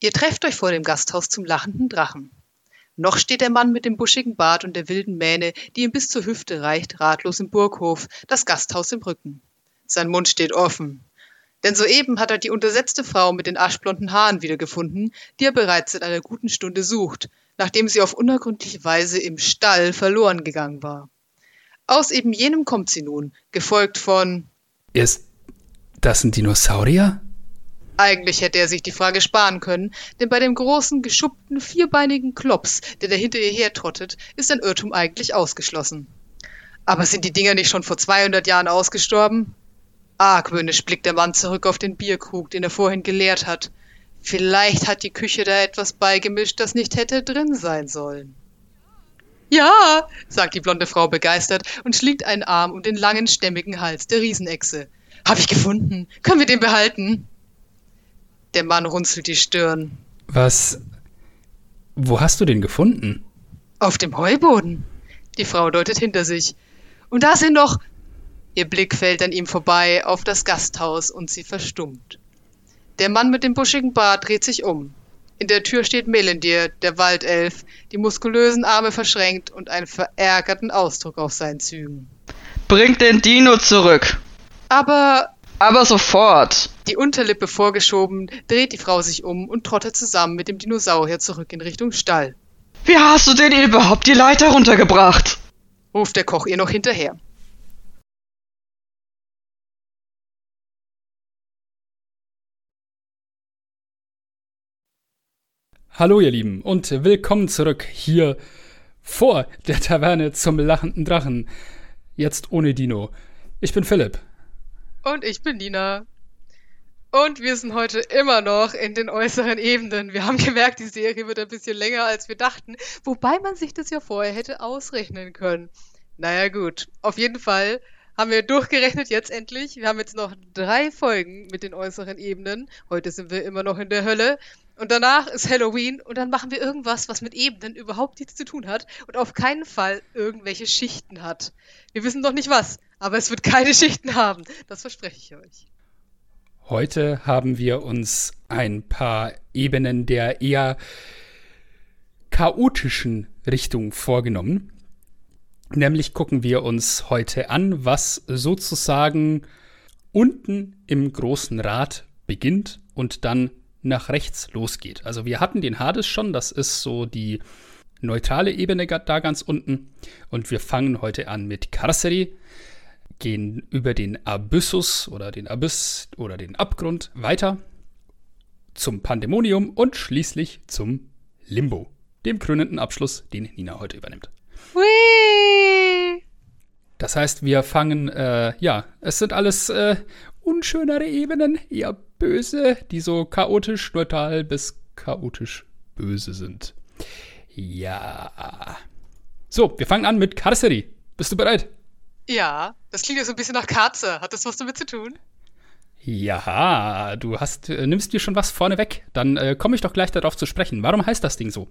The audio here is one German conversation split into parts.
Ihr trefft euch vor dem Gasthaus zum lachenden Drachen. Noch steht der Mann mit dem buschigen Bart und der wilden Mähne, die ihm bis zur Hüfte reicht, ratlos im Burghof, das Gasthaus im Rücken. Sein Mund steht offen. Denn soeben hat er die untersetzte Frau mit den aschblonden Haaren wiedergefunden, die er bereits seit einer guten Stunde sucht, nachdem sie auf unergründliche Weise im Stall verloren gegangen war. Aus eben jenem kommt sie nun, gefolgt von Ist das ein Dinosaurier? Eigentlich hätte er sich die Frage sparen können, denn bei dem großen, geschuppten, vierbeinigen Klops, der da hinter ihr hertrottet, ist ein Irrtum eigentlich ausgeschlossen. Aber sind die Dinger nicht schon vor 200 Jahren ausgestorben? Argwöhnisch blickt der Mann zurück auf den Bierkrug, den er vorhin geleert hat. Vielleicht hat die Küche da etwas beigemischt, das nicht hätte drin sein sollen. Ja, sagt die blonde Frau begeistert und schlingt einen Arm um den langen, stämmigen Hals der Riesenechse. Hab ich gefunden. Können wir den behalten? Der Mann runzelt die Stirn. Was. Wo hast du den gefunden? Auf dem Heuboden. Die Frau deutet hinter sich. Und da sind noch. Ihr Blick fällt an ihm vorbei auf das Gasthaus und sie verstummt. Der Mann mit dem buschigen Bart dreht sich um. In der Tür steht Melendir, der Waldelf, die muskulösen Arme verschränkt und einen verärgerten Ausdruck auf seinen Zügen. Bringt den Dino zurück. Aber Aber sofort. Die Unterlippe vorgeschoben, dreht die Frau sich um und trottet zusammen mit dem Dinosaurier zurück in Richtung Stall. Wie hast du denn überhaupt die Leiter runtergebracht? Ruft der Koch ihr noch hinterher. Hallo ihr Lieben und willkommen zurück hier vor der Taverne zum lachenden Drachen. Jetzt ohne Dino. Ich bin Philipp. Und ich bin Nina. Und wir sind heute immer noch in den äußeren Ebenen. Wir haben gemerkt, die Serie wird ein bisschen länger, als wir dachten, wobei man sich das ja vorher hätte ausrechnen können. Naja gut, auf jeden Fall haben wir durchgerechnet jetzt endlich. Wir haben jetzt noch drei Folgen mit den äußeren Ebenen. Heute sind wir immer noch in der Hölle. Und danach ist Halloween und dann machen wir irgendwas, was mit Ebenen überhaupt nichts zu tun hat und auf keinen Fall irgendwelche Schichten hat. Wir wissen noch nicht was, aber es wird keine Schichten haben. Das verspreche ich euch. Heute haben wir uns ein paar Ebenen der eher chaotischen Richtung vorgenommen. Nämlich gucken wir uns heute an, was sozusagen unten im großen Rad beginnt und dann nach rechts losgeht. Also wir hatten den Hades schon, das ist so die neutrale Ebene da ganz unten. Und wir fangen heute an mit Carceri, gehen über den Abyssus oder den Abyss oder den Abgrund weiter zum Pandemonium und schließlich zum Limbo, dem krönenden Abschluss, den Nina heute übernimmt. Whee! Das heißt, wir fangen, äh, ja, es sind alles äh, unschönere Ebenen, eher böse, die so chaotisch neutral bis chaotisch böse sind. Ja. So, wir fangen an mit Carceri. Bist du bereit? Ja, das klingt ja so ein bisschen nach Katze. Hat das was damit zu tun? Ja, du hast, äh, nimmst dir schon was vorne weg. Dann äh, komme ich doch gleich darauf zu sprechen. Warum heißt das Ding so?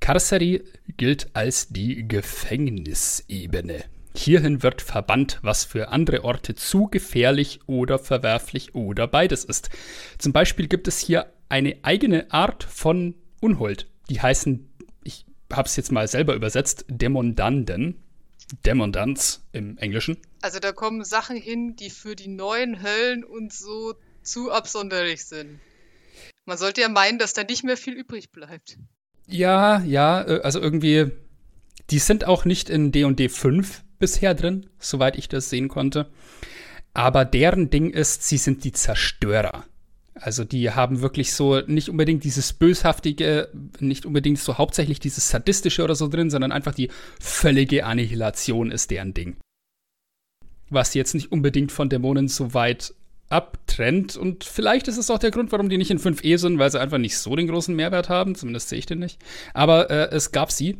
Carceri gilt als die Gefängnisebene. Hierhin wird verbannt, was für andere Orte zu gefährlich oder verwerflich oder beides ist. Zum Beispiel gibt es hier eine eigene Art von Unhold. Die heißen, ich habe es jetzt mal selber übersetzt, Demondanden. Demondants im Englischen. Also da kommen Sachen hin, die für die neuen Höllen und so zu absonderlich sind. Man sollte ja meinen, dass da nicht mehr viel übrig bleibt. Ja, ja, äh, also irgendwie, die sind auch nicht in D&D 5 bisher drin, soweit ich das sehen konnte. Aber deren Ding ist, sie sind die Zerstörer. Also die haben wirklich so nicht unbedingt dieses böshaftige, nicht unbedingt so hauptsächlich dieses sadistische oder so drin, sondern einfach die völlige Annihilation ist deren Ding. Was jetzt nicht unbedingt von Dämonen so weit abtrennt und vielleicht ist es auch der Grund, warum die nicht in 5e sind, weil sie einfach nicht so den großen Mehrwert haben, zumindest sehe ich den nicht. Aber äh, es gab sie.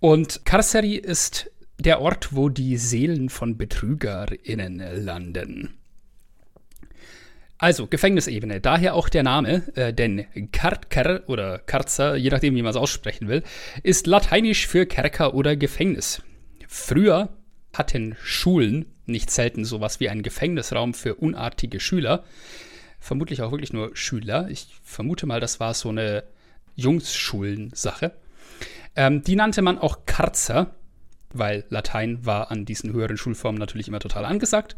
Und Carceri ist der Ort, wo die Seelen von BetrügerInnen landen. Also, Gefängnisebene, daher auch der Name, äh, denn Karker oder Karzer, je nachdem, wie man es aussprechen will, ist lateinisch für Kerker oder Gefängnis. Früher hatten Schulen nicht selten sowas wie einen Gefängnisraum für unartige Schüler. vermutlich auch wirklich nur Schüler. Ich vermute mal, das war so eine Jungsschulen-Sache. Ähm, die nannte man auch Karzer, weil Latein war an diesen höheren Schulformen natürlich immer total angesagt.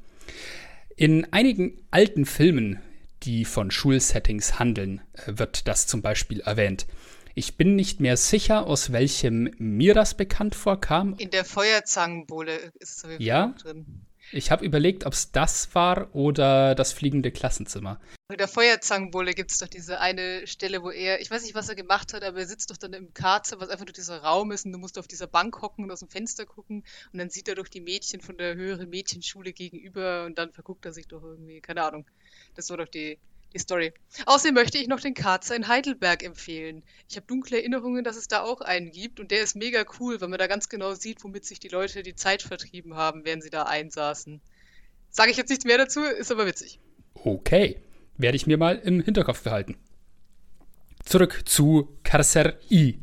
In einigen alten Filmen, die von Schulsettings handeln, äh, wird das zum Beispiel erwähnt. Ich bin nicht mehr sicher, aus welchem mir das bekannt vorkam. In der Feuerzangenbowle ist es ja? drin. Ich habe überlegt, ob es das war oder das fliegende Klassenzimmer. In der Feuerzangenbowle gibt es doch diese eine Stelle, wo er, ich weiß nicht, was er gemacht hat, aber er sitzt doch dann im Karze, was einfach nur dieser Raum ist und du musst auf dieser Bank hocken und aus dem Fenster gucken und dann sieht er doch die Mädchen von der höheren Mädchenschule gegenüber und dann verguckt er sich doch irgendwie, keine Ahnung. Das war doch die, die Story. Außerdem möchte ich noch den Karzer in Heidelberg empfehlen. Ich habe dunkle Erinnerungen, dass es da auch einen gibt und der ist mega cool, weil man da ganz genau sieht, womit sich die Leute die Zeit vertrieben haben, während sie da einsaßen. Sage ich jetzt nichts mehr dazu, ist aber witzig. Okay, werde ich mir mal im Hinterkopf behalten. Zurück zu Carcer I.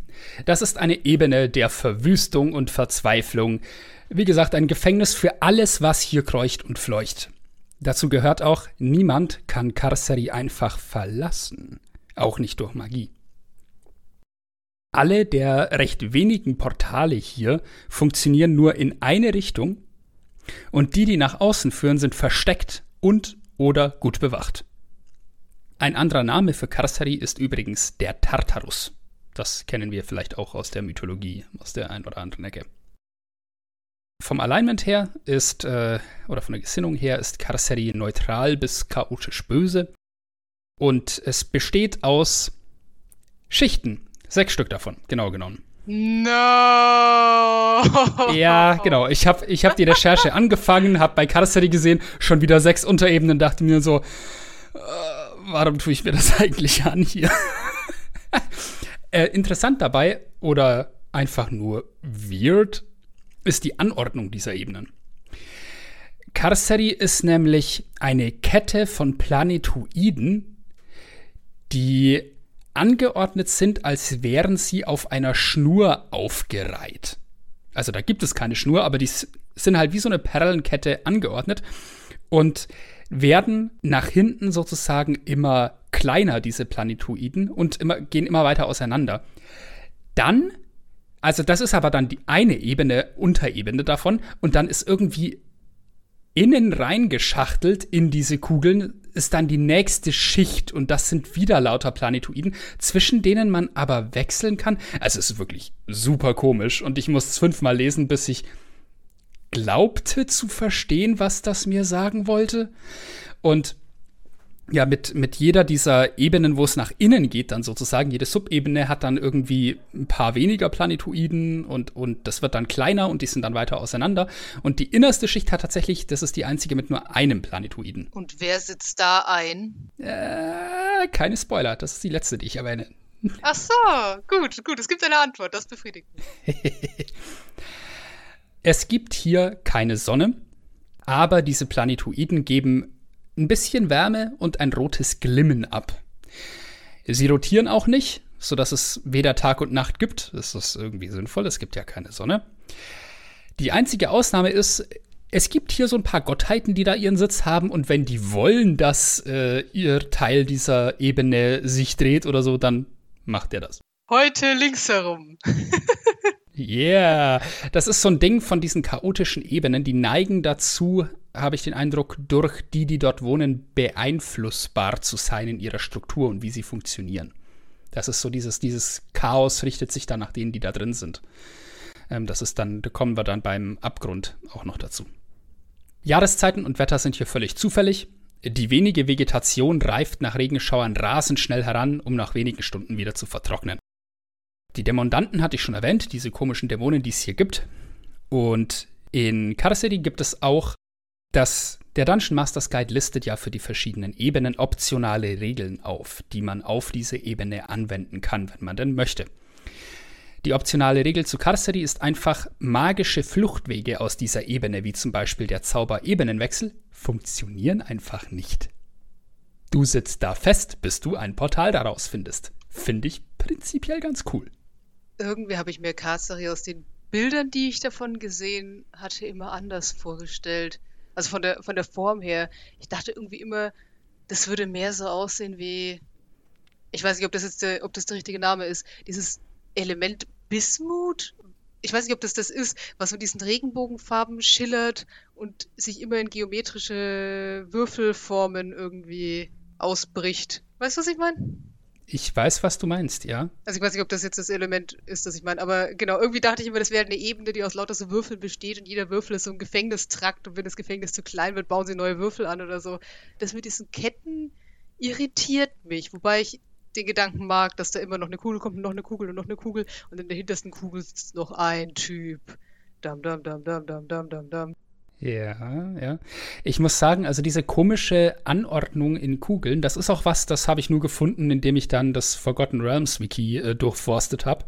Das ist eine Ebene der Verwüstung und Verzweiflung. Wie gesagt, ein Gefängnis für alles, was hier kreucht und fleucht. Dazu gehört auch, niemand kann Karseri einfach verlassen, auch nicht durch Magie. Alle der recht wenigen Portale hier funktionieren nur in eine Richtung und die, die nach außen führen, sind versteckt und oder gut bewacht. Ein anderer Name für Karseri ist übrigens der Tartarus. Das kennen wir vielleicht auch aus der Mythologie, aus der ein oder anderen Ecke. Vom Alignment her ist, äh, oder von der Gesinnung her, ist Carceri neutral bis chaotisch böse. Und es besteht aus Schichten. Sechs Stück davon, genau genommen. No! Ja, genau. Ich habe ich hab die Recherche angefangen, habe bei Carceri gesehen, schon wieder sechs Unterebenen, dachte mir so, äh, warum tue ich mir das eigentlich an hier? äh, interessant dabei, oder einfach nur weird, ist die Anordnung dieser Ebenen. Karseri ist nämlich eine Kette von Planetoiden, die angeordnet sind, als wären sie auf einer Schnur aufgereiht. Also da gibt es keine Schnur, aber die sind halt wie so eine Perlenkette angeordnet und werden nach hinten sozusagen immer kleiner, diese Planetoiden, und immer, gehen immer weiter auseinander. Dann also das ist aber dann die eine Ebene, Unterebene davon und dann ist irgendwie innen reingeschachtelt in diese Kugeln ist dann die nächste Schicht und das sind wieder lauter Planetoiden, zwischen denen man aber wechseln kann. Also es ist wirklich super komisch und ich muss es fünfmal lesen, bis ich glaubte zu verstehen, was das mir sagen wollte. Und ja, mit, mit jeder dieser Ebenen, wo es nach innen geht, dann sozusagen, jede Subebene hat dann irgendwie ein paar weniger Planetoiden und, und das wird dann kleiner und die sind dann weiter auseinander. Und die innerste Schicht hat tatsächlich, das ist die einzige mit nur einem Planetoiden. Und wer sitzt da ein? Äh, keine Spoiler, das ist die letzte, die ich erwähne. Ach so, gut, gut, es gibt eine Antwort, das befriedigt mich. es gibt hier keine Sonne, aber diese Planetoiden geben ein bisschen Wärme und ein rotes Glimmen ab. Sie rotieren auch nicht, sodass es weder Tag und Nacht gibt. Das ist irgendwie sinnvoll, es gibt ja keine Sonne. Die einzige Ausnahme ist, es gibt hier so ein paar Gottheiten, die da ihren Sitz haben und wenn die wollen, dass äh, ihr Teil dieser Ebene sich dreht oder so, dann macht er das. Heute links herum. yeah, das ist so ein Ding von diesen chaotischen Ebenen, die neigen dazu, habe ich den Eindruck, durch die, die dort wohnen, beeinflussbar zu sein in ihrer Struktur und wie sie funktionieren. Das ist so dieses, dieses Chaos richtet sich dann nach denen, die da drin sind. Ähm, das ist dann, da kommen wir dann beim Abgrund auch noch dazu. Jahreszeiten und Wetter sind hier völlig zufällig. Die wenige Vegetation reift nach Regenschauern rasend schnell heran, um nach wenigen Stunden wieder zu vertrocknen. Die Dämondanten hatte ich schon erwähnt, diese komischen Dämonen, die es hier gibt. Und in City gibt es auch das, der Dungeon Masters Guide listet ja für die verschiedenen Ebenen optionale Regeln auf, die man auf diese Ebene anwenden kann, wenn man denn möchte. Die optionale Regel zu Carcery ist einfach, magische Fluchtwege aus dieser Ebene, wie zum Beispiel der Zauber-Ebenenwechsel, funktionieren einfach nicht. Du sitzt da fest, bis du ein Portal daraus findest. Finde ich prinzipiell ganz cool. Irgendwie habe ich mir Carcery aus den Bildern, die ich davon gesehen hatte, immer anders vorgestellt. Also von der, von der Form her. Ich dachte irgendwie immer, das würde mehr so aussehen wie, ich weiß nicht, ob das jetzt der, ob das der richtige Name ist, dieses Element Bismut. Ich weiß nicht, ob das das ist, was mit diesen Regenbogenfarben schillert und sich immer in geometrische Würfelformen irgendwie ausbricht. Weißt du, was ich meine? Ich weiß, was du meinst, ja. Also ich weiß nicht, ob das jetzt das Element ist, das ich meine, aber genau, irgendwie dachte ich immer, das wäre eine Ebene, die aus lauter so Würfeln besteht und jeder Würfel ist so ein Gefängnistrakt und wenn das Gefängnis zu klein wird, bauen sie neue Würfel an oder so. Das mit diesen Ketten irritiert mich, wobei ich den Gedanken mag, dass da immer noch eine Kugel kommt und noch eine Kugel und noch eine Kugel und in der hintersten Kugel sitzt noch ein Typ. Dam, dam, dam, dam, dam, dam, dam, dam. Ja, ja. Ich muss sagen, also diese komische Anordnung in Kugeln, das ist auch was, das habe ich nur gefunden, indem ich dann das Forgotten Realms Wiki äh, durchforstet habe.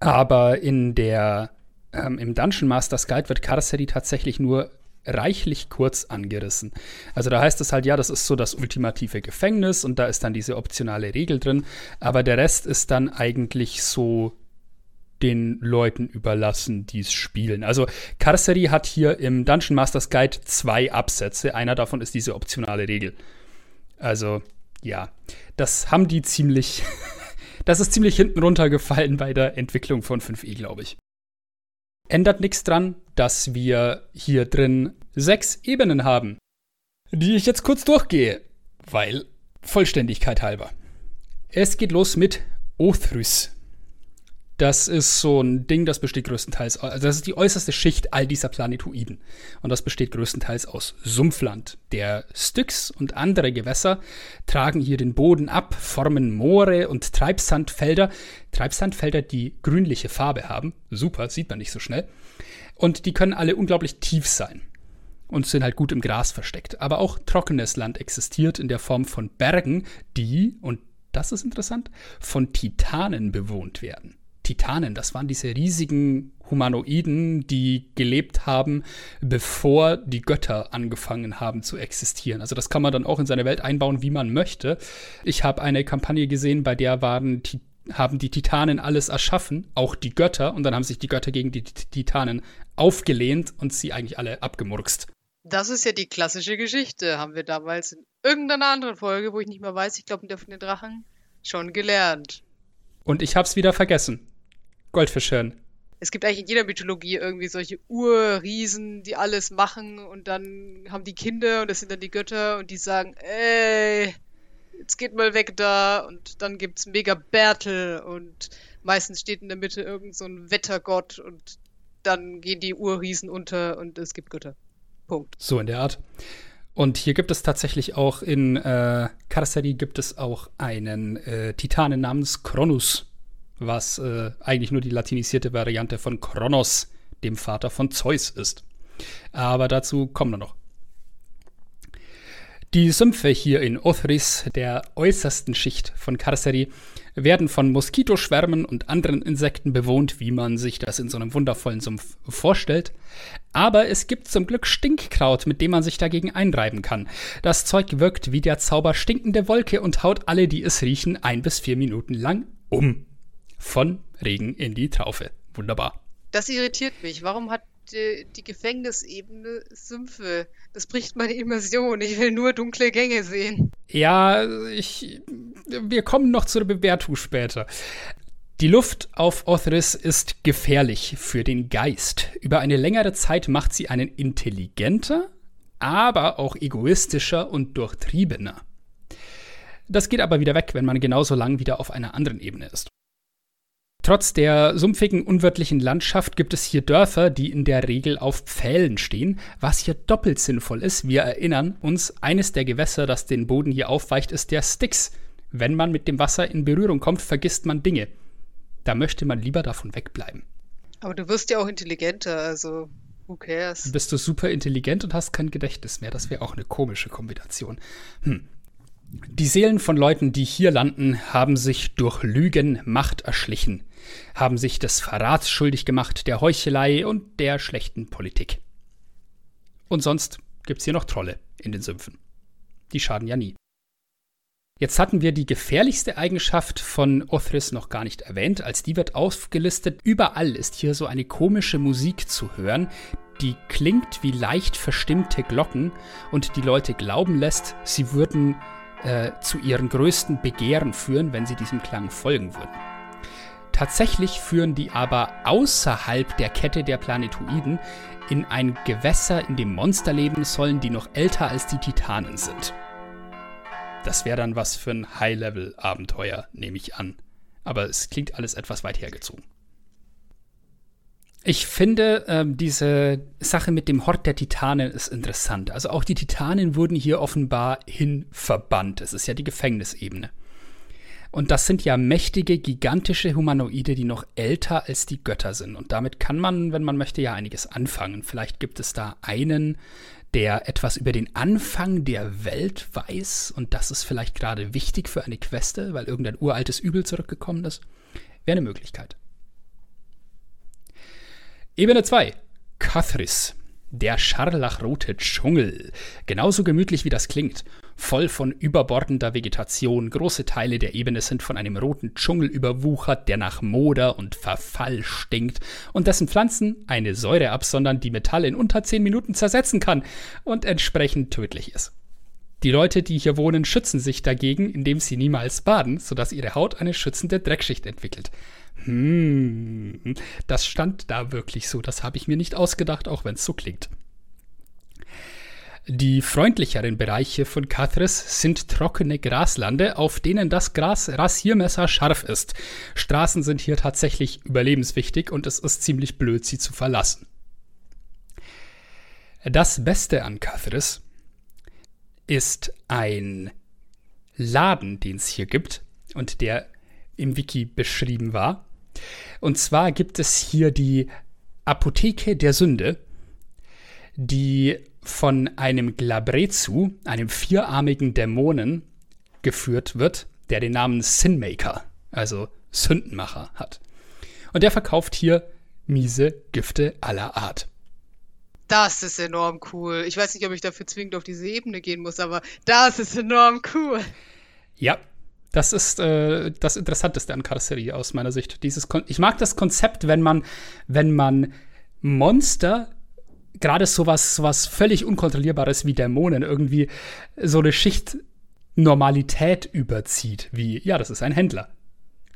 Aber in der ähm, im Dungeon Masters Guide wird Carcery tatsächlich nur reichlich kurz angerissen. Also da heißt es halt, ja, das ist so das ultimative Gefängnis und da ist dann diese optionale Regel drin, aber der Rest ist dann eigentlich so den Leuten überlassen, die es spielen. Also Carcery hat hier im Dungeon Masters Guide zwei Absätze. Einer davon ist diese optionale Regel. Also ja, das haben die ziemlich, das ist ziemlich hinten runtergefallen bei der Entwicklung von 5e, glaube ich. Ändert nichts dran, dass wir hier drin sechs Ebenen haben, die ich jetzt kurz durchgehe, weil Vollständigkeit halber. Es geht los mit Othrys. Das ist so ein Ding, das besteht größtenteils, also das ist die äußerste Schicht all dieser Planetoiden. Und das besteht größtenteils aus Sumpfland. Der Styx und andere Gewässer tragen hier den Boden ab, formen Moore und Treibsandfelder. Treibsandfelder, die grünliche Farbe haben. Super, sieht man nicht so schnell. Und die können alle unglaublich tief sein und sind halt gut im Gras versteckt. Aber auch trockenes Land existiert in der Form von Bergen, die, und das ist interessant, von Titanen bewohnt werden. Titanen. Das waren diese riesigen Humanoiden, die gelebt haben, bevor die Götter angefangen haben zu existieren. Also das kann man dann auch in seine Welt einbauen, wie man möchte. Ich habe eine Kampagne gesehen, bei der waren haben die Titanen alles erschaffen, auch die Götter, und dann haben sich die Götter gegen die Titanen aufgelehnt und sie eigentlich alle abgemurkst. Das ist ja die klassische Geschichte, haben wir damals in irgendeiner anderen Folge, wo ich nicht mehr weiß, ich glaube in der von den Drachen, schon gelernt. Und ich hab's wieder vergessen. Goldfischhirn. Es gibt eigentlich in jeder Mythologie irgendwie solche Urriesen, die alles machen und dann haben die Kinder und das sind dann die Götter und die sagen, ey, jetzt geht mal weg da und dann gibt's mega Bertel und meistens steht in der Mitte irgend so ein Wettergott und dann gehen die Urriesen unter und es gibt Götter. Punkt. So in der Art. Und hier gibt es tatsächlich auch in äh, Karsari gibt es auch einen äh, Titanen namens Kronus was äh, eigentlich nur die latinisierte Variante von Kronos, dem Vater von Zeus, ist. Aber dazu kommen wir noch. Die Sümpfe hier in Othris, der äußersten Schicht von Karseri, werden von Moskitoschwärmen und anderen Insekten bewohnt, wie man sich das in so einem wundervollen Sumpf vorstellt. Aber es gibt zum Glück Stinkkraut, mit dem man sich dagegen einreiben kann. Das Zeug wirkt wie der Zauber stinkende Wolke und haut alle, die es riechen, ein bis vier Minuten lang um von Regen in die Traufe. Wunderbar. Das irritiert mich. Warum hat die, die Gefängnisebene Sümpfe? Das bricht meine Immersion. Ich will nur dunkle Gänge sehen. Ja, ich. Wir kommen noch zur Bewertung später. Die Luft auf Othris ist gefährlich für den Geist. Über eine längere Zeit macht sie einen intelligenter, aber auch egoistischer und durchtriebener. Das geht aber wieder weg, wenn man genauso lang wieder auf einer anderen Ebene ist. Trotz der sumpfigen, unwirtlichen Landschaft gibt es hier Dörfer, die in der Regel auf Pfählen stehen, was hier doppelt sinnvoll ist. Wir erinnern uns, eines der Gewässer, das den Boden hier aufweicht, ist der Styx. Wenn man mit dem Wasser in Berührung kommt, vergisst man Dinge. Da möchte man lieber davon wegbleiben. Aber du wirst ja auch intelligenter, also who cares? Bist du super intelligent und hast kein Gedächtnis mehr. Das wäre auch eine komische Kombination. Hm. Die Seelen von Leuten, die hier landen, haben sich durch Lügen Macht erschlichen, haben sich des Verrats schuldig gemacht, der Heuchelei und der schlechten Politik. Und sonst gibt's hier noch Trolle in den Sümpfen. Die schaden ja nie. Jetzt hatten wir die gefährlichste Eigenschaft von Othris noch gar nicht erwähnt, als die wird aufgelistet. Überall ist hier so eine komische Musik zu hören, die klingt wie leicht verstimmte Glocken und die Leute glauben lässt, sie würden äh, zu ihren größten Begehren führen, wenn sie diesem Klang folgen würden. Tatsächlich führen die aber außerhalb der Kette der Planetoiden in ein Gewässer, in dem Monster leben sollen, die noch älter als die Titanen sind. Das wäre dann was für ein High-Level-Abenteuer, nehme ich an. Aber es klingt alles etwas weit hergezogen. Ich finde, ähm, diese Sache mit dem Hort der Titanen ist interessant. Also auch die Titanen wurden hier offenbar hin verbannt. Es ist ja die Gefängnisebene. Und das sind ja mächtige, gigantische Humanoide, die noch älter als die Götter sind. Und damit kann man, wenn man möchte, ja einiges anfangen. Vielleicht gibt es da einen, der etwas über den Anfang der Welt weiß. Und das ist vielleicht gerade wichtig für eine Queste, weil irgendein uraltes Übel zurückgekommen ist. Wäre eine Möglichkeit. Ebene 2. Kathris. Der scharlachrote Dschungel. Genauso gemütlich wie das klingt. Voll von überbordender Vegetation. Große Teile der Ebene sind von einem roten Dschungel überwuchert, der nach Moder und Verfall stinkt und dessen Pflanzen eine Säure absondern, die Metall in unter 10 Minuten zersetzen kann und entsprechend tödlich ist. Die Leute, die hier wohnen, schützen sich dagegen, indem sie niemals baden, sodass ihre Haut eine schützende Dreckschicht entwickelt. Hm, das stand da wirklich so. Das habe ich mir nicht ausgedacht, auch wenn es so klingt. Die freundlicheren Bereiche von Cathris sind trockene Graslande, auf denen das Gras Rasiermesser scharf ist. Straßen sind hier tatsächlich überlebenswichtig und es ist ziemlich blöd, sie zu verlassen. Das Beste an Cathris ist ein Laden, den es hier gibt und der im Wiki beschrieben war. Und zwar gibt es hier die Apotheke der Sünde, die von einem Glabrezu, einem vierarmigen Dämonen, geführt wird, der den Namen Sinmaker, also Sündenmacher, hat. Und der verkauft hier miese Gifte aller Art. Das ist enorm cool. Ich weiß nicht, ob ich dafür zwingend auf diese Ebene gehen muss, aber das ist enorm cool. Ja, das ist äh, das Interessanteste an Karosserie aus meiner Sicht. Dieses Kon ich mag das Konzept, wenn man, wenn man Monster, gerade sowas, sowas völlig Unkontrollierbares wie Dämonen, irgendwie so eine Schicht Normalität überzieht, wie, ja, das ist ein Händler.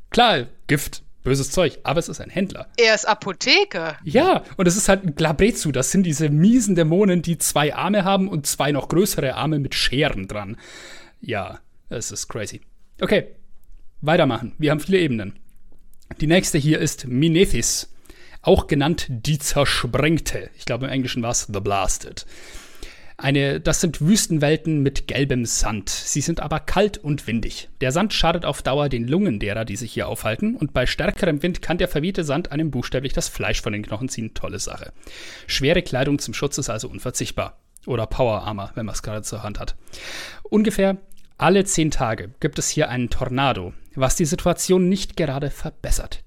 Klar, Gift, böses Zeug, aber es ist ein Händler. Er ist Apotheker. Ja, und es ist halt ein Glabrezu. Das sind diese miesen Dämonen, die zwei Arme haben und zwei noch größere Arme mit Scheren dran. Ja, es ist crazy. Okay, weitermachen. Wir haben viele Ebenen. Die nächste hier ist Minethis, auch genannt die Zersprengte. Ich glaube, im Englischen war es The Blasted. Eine, das sind Wüstenwelten mit gelbem Sand. Sie sind aber kalt und windig. Der Sand schadet auf Dauer den Lungen derer, die sich hier aufhalten, und bei stärkerem Wind kann der verwehte Sand einem buchstäblich das Fleisch von den Knochen ziehen. Tolle Sache. Schwere Kleidung zum Schutz ist also unverzichtbar. Oder Power Armor, wenn man es gerade zur Hand hat. Ungefähr alle zehn Tage gibt es hier einen Tornado, was die Situation nicht gerade verbessert.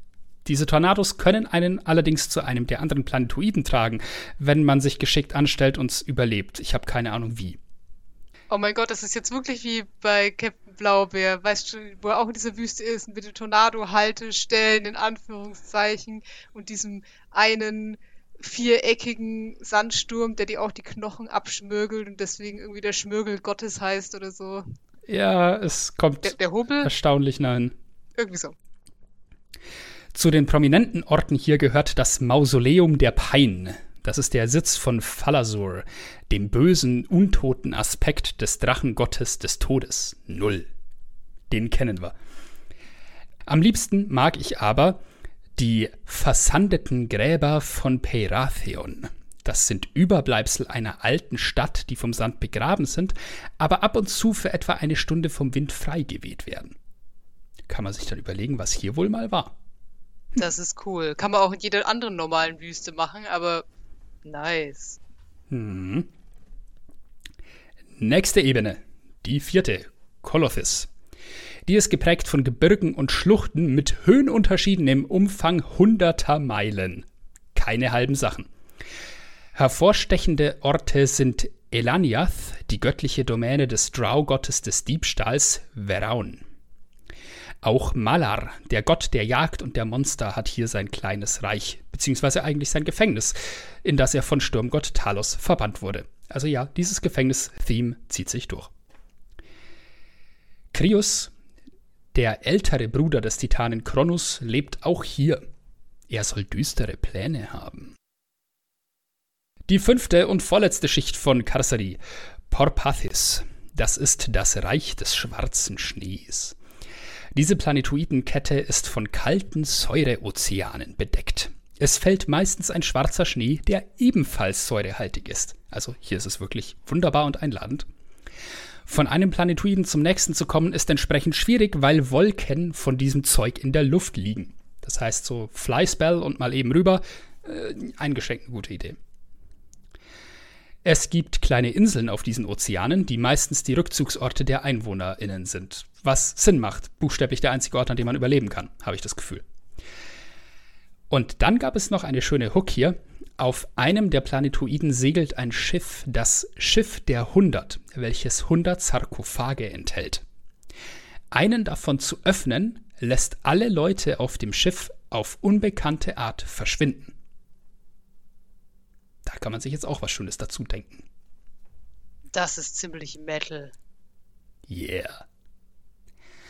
Diese Tornados können einen allerdings zu einem der anderen Planetoiden tragen, wenn man sich geschickt anstellt und es überlebt. Ich habe keine Ahnung wie. Oh mein Gott, das ist jetzt wirklich wie bei Captain Blaubeer. Weißt du, wo er auch in dieser Wüste ist, mit den Tornado-Haltestellen, in Anführungszeichen, und diesem einen viereckigen Sandsturm, der dir auch die Knochen abschmürgelt und deswegen irgendwie der Schmürgel Gottes heißt oder so. Ja, es kommt Der, der erstaunlich nein. Irgendwie so. Zu den prominenten Orten hier gehört das Mausoleum der Pein. Das ist der Sitz von Phalasur, dem bösen, untoten Aspekt des Drachengottes des Todes. Null. Den kennen wir. Am liebsten mag ich aber die versandeten Gräber von Peiratheon. Das sind Überbleibsel einer alten Stadt, die vom Sand begraben sind, aber ab und zu für etwa eine Stunde vom Wind freigeweht werden. Kann man sich dann überlegen, was hier wohl mal war. Das ist cool. Kann man auch in jeder anderen normalen Wüste machen, aber nice. Hm. Nächste Ebene. Die vierte. Kolothis. Die ist geprägt von Gebirgen und Schluchten mit Höhenunterschieden im Umfang hunderter Meilen. Keine halben Sachen. Hervorstechende Orte sind Elaniath, die göttliche Domäne des Drow-Gottes des Diebstahls, Veraun. Auch Malar, der Gott der Jagd und der Monster, hat hier sein kleines Reich, beziehungsweise eigentlich sein Gefängnis, in das er von Sturmgott Talos verbannt wurde. Also ja, dieses Gefängnis-Theme zieht sich durch. Krios, der ältere Bruder des Titanen Kronos, lebt auch hier. Er soll düstere Pläne haben. Die fünfte und vorletzte Schicht von Karsari, Porpathis. Das ist das Reich des schwarzen Schnees. Diese Planetoidenkette ist von kalten Säureozeanen bedeckt. Es fällt meistens ein schwarzer Schnee, der ebenfalls säurehaltig ist. Also hier ist es wirklich wunderbar und einladend. Von einem Planetoiden zum nächsten zu kommen, ist entsprechend schwierig, weil Wolken von diesem Zeug in der Luft liegen. Das heißt, so Flyspell und mal eben rüber, äh, eingeschränkt eine gute Idee. Es gibt kleine Inseln auf diesen Ozeanen, die meistens die Rückzugsorte der EinwohnerInnen sind. Was Sinn macht. Buchstäblich der einzige Ort, an dem man überleben kann, habe ich das Gefühl. Und dann gab es noch eine schöne Hook hier. Auf einem der Planetoiden segelt ein Schiff, das Schiff der 100, welches 100 Sarkophage enthält. Einen davon zu öffnen, lässt alle Leute auf dem Schiff auf unbekannte Art verschwinden. Da kann man sich jetzt auch was Schönes dazu denken. Das ist ziemlich Metal. Yeah.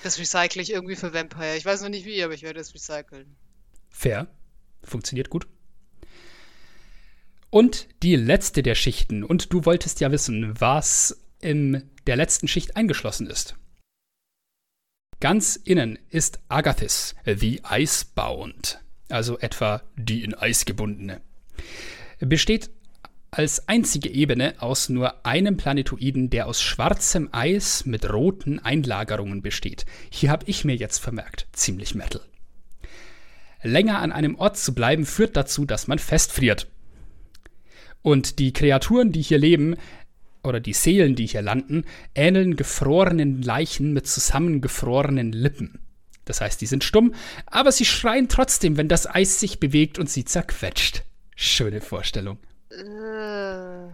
Das recycle ich irgendwie für Vampire. Ich weiß noch nicht wie, aber ich werde es recyceln. Fair. Funktioniert gut. Und die letzte der Schichten. Und du wolltest ja wissen, was in der letzten Schicht eingeschlossen ist. Ganz innen ist Agathis, the Icebound, also etwa die in Eis gebundene. Besteht als einzige Ebene aus nur einem Planetoiden, der aus schwarzem Eis mit roten Einlagerungen besteht. Hier habe ich mir jetzt vermerkt, ziemlich Metal. Länger an einem Ort zu bleiben führt dazu, dass man festfriert. Und die Kreaturen, die hier leben, oder die Seelen, die hier landen, ähneln gefrorenen Leichen mit zusammengefrorenen Lippen. Das heißt, die sind stumm, aber sie schreien trotzdem, wenn das Eis sich bewegt und sie zerquetscht. Schöne Vorstellung. Äh.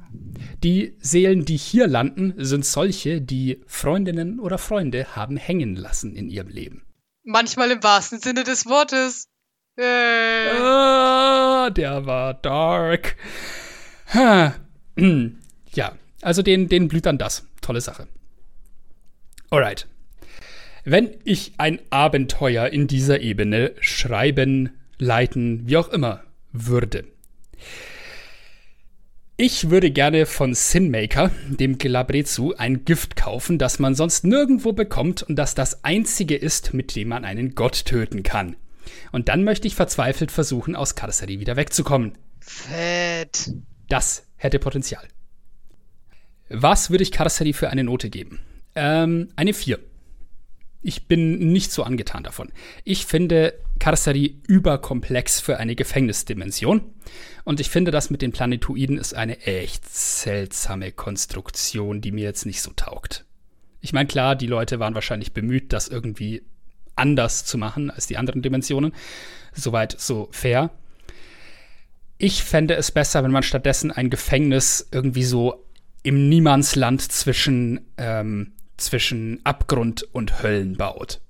Die Seelen, die hier landen, sind solche, die Freundinnen oder Freunde haben hängen lassen in ihrem Leben. Manchmal im wahrsten Sinne des Wortes. Äh. Ah, der war dark. Ha. Hm. Ja, also den, den blüht dann das. Tolle Sache. Alright. Wenn ich ein Abenteuer in dieser Ebene schreiben, leiten, wie auch immer würde. Ich würde gerne von Sinmaker, dem Glabrezu, ein Gift kaufen, das man sonst nirgendwo bekommt und das das einzige ist, mit dem man einen Gott töten kann. Und dann möchte ich verzweifelt versuchen, aus Karsari wieder wegzukommen. Fett. Das hätte Potenzial. Was würde ich Karsari für eine Note geben? Ähm, eine 4. Ich bin nicht so angetan davon. Ich finde Karsari überkomplex für eine Gefängnisdimension. Und ich finde, das mit den Planetoiden ist eine echt seltsame Konstruktion, die mir jetzt nicht so taugt. Ich meine, klar, die Leute waren wahrscheinlich bemüht, das irgendwie anders zu machen als die anderen Dimensionen. Soweit so fair. Ich fände es besser, wenn man stattdessen ein Gefängnis irgendwie so im Niemandsland zwischen, ähm, zwischen Abgrund und Höllen baut.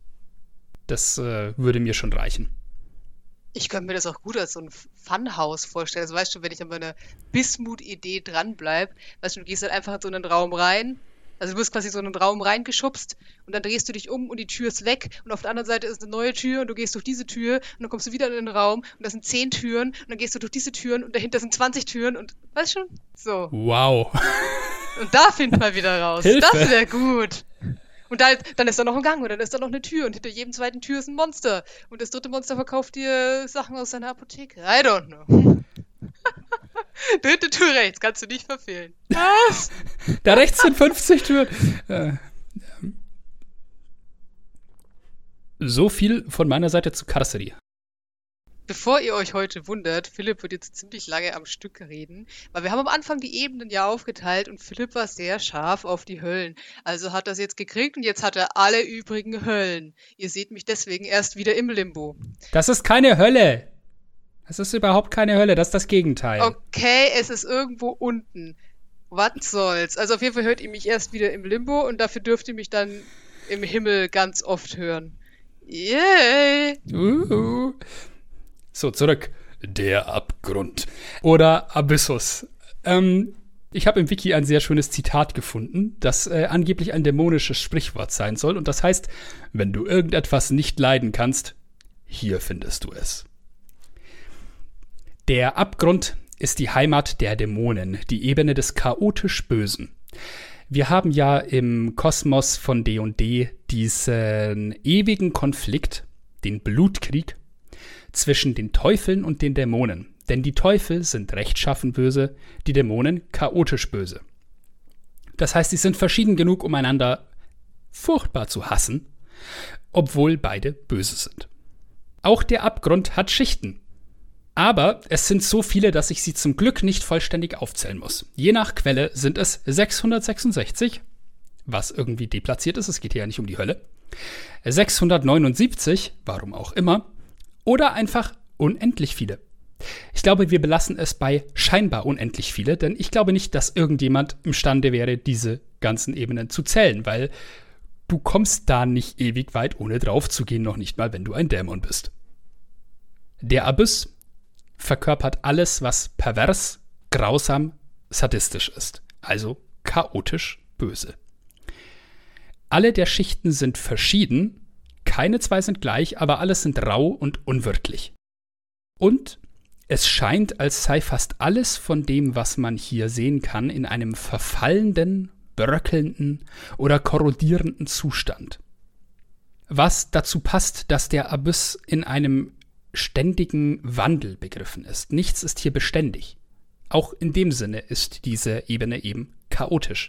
Das äh, würde mir schon reichen. Ich könnte mir das auch gut als so ein Funhaus vorstellen. Also weißt du, wenn ich an meiner Bismut-Idee dranbleibe, weißt du, du gehst halt einfach in so einen Raum rein, also du wirst quasi so in einen Raum reingeschubst und dann drehst du dich um und die Tür ist weg und auf der anderen Seite ist eine neue Tür und du gehst durch diese Tür und dann kommst du wieder in den Raum und da sind zehn Türen und dann gehst du durch diese Türen und dahinter sind 20 Türen und weißt schon? So. Wow. Und da finden wir wieder raus. Hilfe. Das wäre gut. Und da, dann ist da noch ein Gang und dann ist da noch eine Tür und hinter jedem zweiten Tür ist ein Monster. Und das dritte Monster verkauft dir Sachen aus seiner Apotheke. I don't know. Dritte Tür rechts, kannst du nicht verfehlen. Was? Da rechts sind 50 Türen. Äh, ähm. So viel von meiner Seite zu Karseri. Bevor ihr euch heute wundert, Philipp wird jetzt ziemlich lange am Stück reden, weil wir haben am Anfang die Ebenen ja aufgeteilt und Philipp war sehr scharf auf die Höllen. Also hat das jetzt gekriegt und jetzt hat er alle übrigen Höllen. Ihr seht mich deswegen erst wieder im Limbo. Das ist keine Hölle. Das ist überhaupt keine Hölle, das ist das Gegenteil. Okay, es ist irgendwo unten. Was soll's? Also auf jeden Fall hört ihr mich erst wieder im Limbo und dafür dürft ihr mich dann im Himmel ganz oft hören. Yay! Uh. So, zurück. Der Abgrund. Oder Abyssus. Ähm, ich habe im Wiki ein sehr schönes Zitat gefunden, das äh, angeblich ein dämonisches Sprichwort sein soll. Und das heißt, wenn du irgendetwas nicht leiden kannst, hier findest du es. Der Abgrund ist die Heimat der Dämonen, die Ebene des chaotisch Bösen. Wir haben ja im Kosmos von D&D diesen ewigen Konflikt, den Blutkrieg zwischen den Teufeln und den Dämonen. Denn die Teufel sind rechtschaffen böse, die Dämonen chaotisch böse. Das heißt, sie sind verschieden genug, um einander furchtbar zu hassen, obwohl beide böse sind. Auch der Abgrund hat Schichten. Aber es sind so viele, dass ich sie zum Glück nicht vollständig aufzählen muss. Je nach Quelle sind es 666, was irgendwie deplatziert ist, es geht hier ja nicht um die Hölle. 679, warum auch immer, oder einfach unendlich viele. Ich glaube, wir belassen es bei scheinbar unendlich viele, denn ich glaube nicht, dass irgendjemand imstande wäre, diese ganzen Ebenen zu zählen, weil du kommst da nicht ewig weit, ohne drauf zu gehen, noch nicht mal, wenn du ein Dämon bist. Der Abyss verkörpert alles, was pervers, grausam, sadistisch ist, also chaotisch böse. Alle der Schichten sind verschieden, keine zwei sind gleich, aber alles sind rau und unwirtlich. Und es scheint, als sei fast alles von dem, was man hier sehen kann, in einem verfallenden, bröckelnden oder korrodierenden Zustand. Was dazu passt, dass der Abyss in einem ständigen Wandel begriffen ist. Nichts ist hier beständig. Auch in dem Sinne ist diese Ebene eben chaotisch.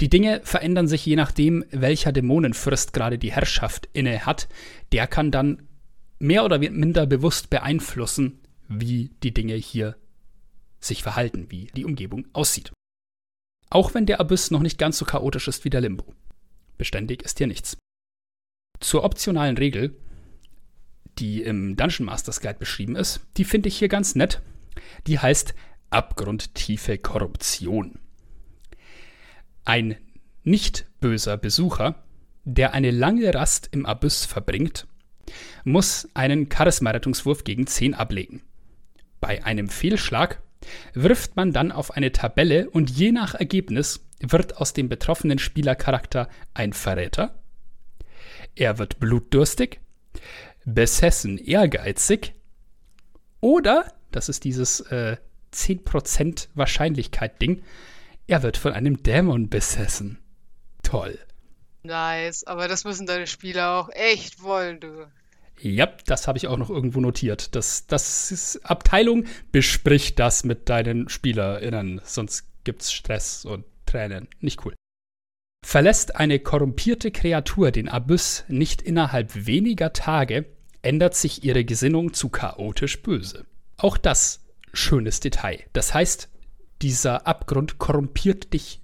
Die Dinge verändern sich je nachdem, welcher Dämonenfürst gerade die Herrschaft inne hat. Der kann dann mehr oder minder bewusst beeinflussen, wie die Dinge hier sich verhalten, wie die Umgebung aussieht. Auch wenn der Abyss noch nicht ganz so chaotisch ist wie der Limbo. Beständig ist hier nichts. Zur optionalen Regel, die im Dungeon Masters Guide beschrieben ist, die finde ich hier ganz nett. Die heißt abgrundtiefe Korruption. Ein nicht böser Besucher, der eine lange Rast im Abyss verbringt, muss einen Charisma-Rettungswurf gegen 10 ablegen. Bei einem Fehlschlag wirft man dann auf eine Tabelle und je nach Ergebnis wird aus dem betroffenen Spielercharakter ein Verräter, er wird blutdurstig, besessen ehrgeizig oder, das ist dieses äh, 10% Wahrscheinlichkeit-Ding, er wird von einem Dämon besessen. Toll. Nice, aber das müssen deine Spieler auch echt wollen, du. Ja, das habe ich auch noch irgendwo notiert. Das, das ist Abteilung, besprich das mit deinen SpielerInnen, sonst gibt's Stress und Tränen. Nicht cool. Verlässt eine korrumpierte Kreatur den Abyss nicht innerhalb weniger Tage, ändert sich ihre Gesinnung zu chaotisch böse. Auch das schönes Detail. Das heißt, dieser Abgrund korrumpiert dich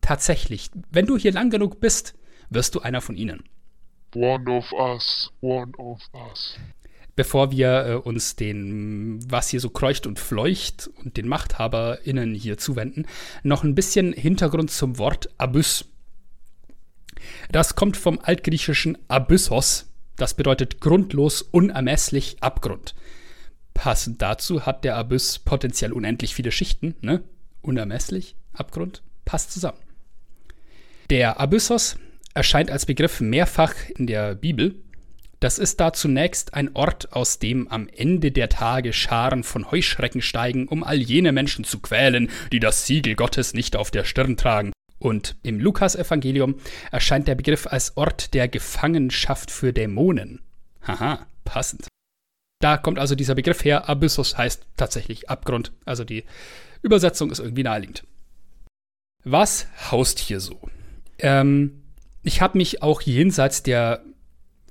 tatsächlich. Wenn du hier lang genug bist, wirst du einer von ihnen. One of us, one of us. Bevor wir äh, uns den, was hier so kreucht und fleucht und den MachthaberInnen hier zuwenden, noch ein bisschen Hintergrund zum Wort Abyss. Das kommt vom altgriechischen Abyssos. Das bedeutet grundlos, unermesslich, Abgrund. Passend dazu hat der Abyss potenziell unendlich viele Schichten, ne? Unermesslich, Abgrund, passt zusammen. Der Abyssos erscheint als Begriff mehrfach in der Bibel. Das ist da zunächst ein Ort, aus dem am Ende der Tage Scharen von Heuschrecken steigen, um all jene Menschen zu quälen, die das Siegel Gottes nicht auf der Stirn tragen. Und im Lukasevangelium erscheint der Begriff als Ort der Gefangenschaft für Dämonen. Haha, passend. Da kommt also dieser Begriff her. Abyssus heißt tatsächlich Abgrund. Also die Übersetzung ist irgendwie naheliegend. Was haust hier so? Ähm, ich habe mich auch jenseits der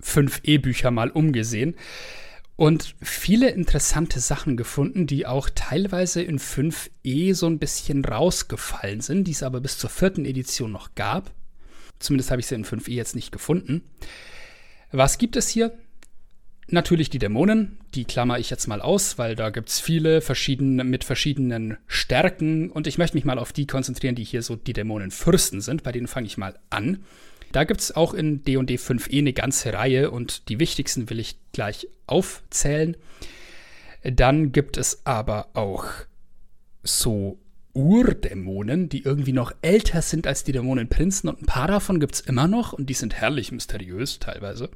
5 E-Bücher mal umgesehen und viele interessante Sachen gefunden, die auch teilweise in 5e so ein bisschen rausgefallen sind, die es aber bis zur vierten Edition noch gab. Zumindest habe ich sie in 5e jetzt nicht gefunden. Was gibt es hier? Natürlich die Dämonen, die klammer ich jetzt mal aus, weil da gibt es viele verschiedene mit verschiedenen Stärken und ich möchte mich mal auf die konzentrieren, die hier so die Dämonenfürsten sind, bei denen fange ich mal an. Da gibt es auch in D&D 5e eine ganze Reihe und die wichtigsten will ich gleich aufzählen. Dann gibt es aber auch so Urdämonen, die irgendwie noch älter sind als die Dämonenprinzen und ein paar davon gibt es immer noch und die sind herrlich mysteriös teilweise.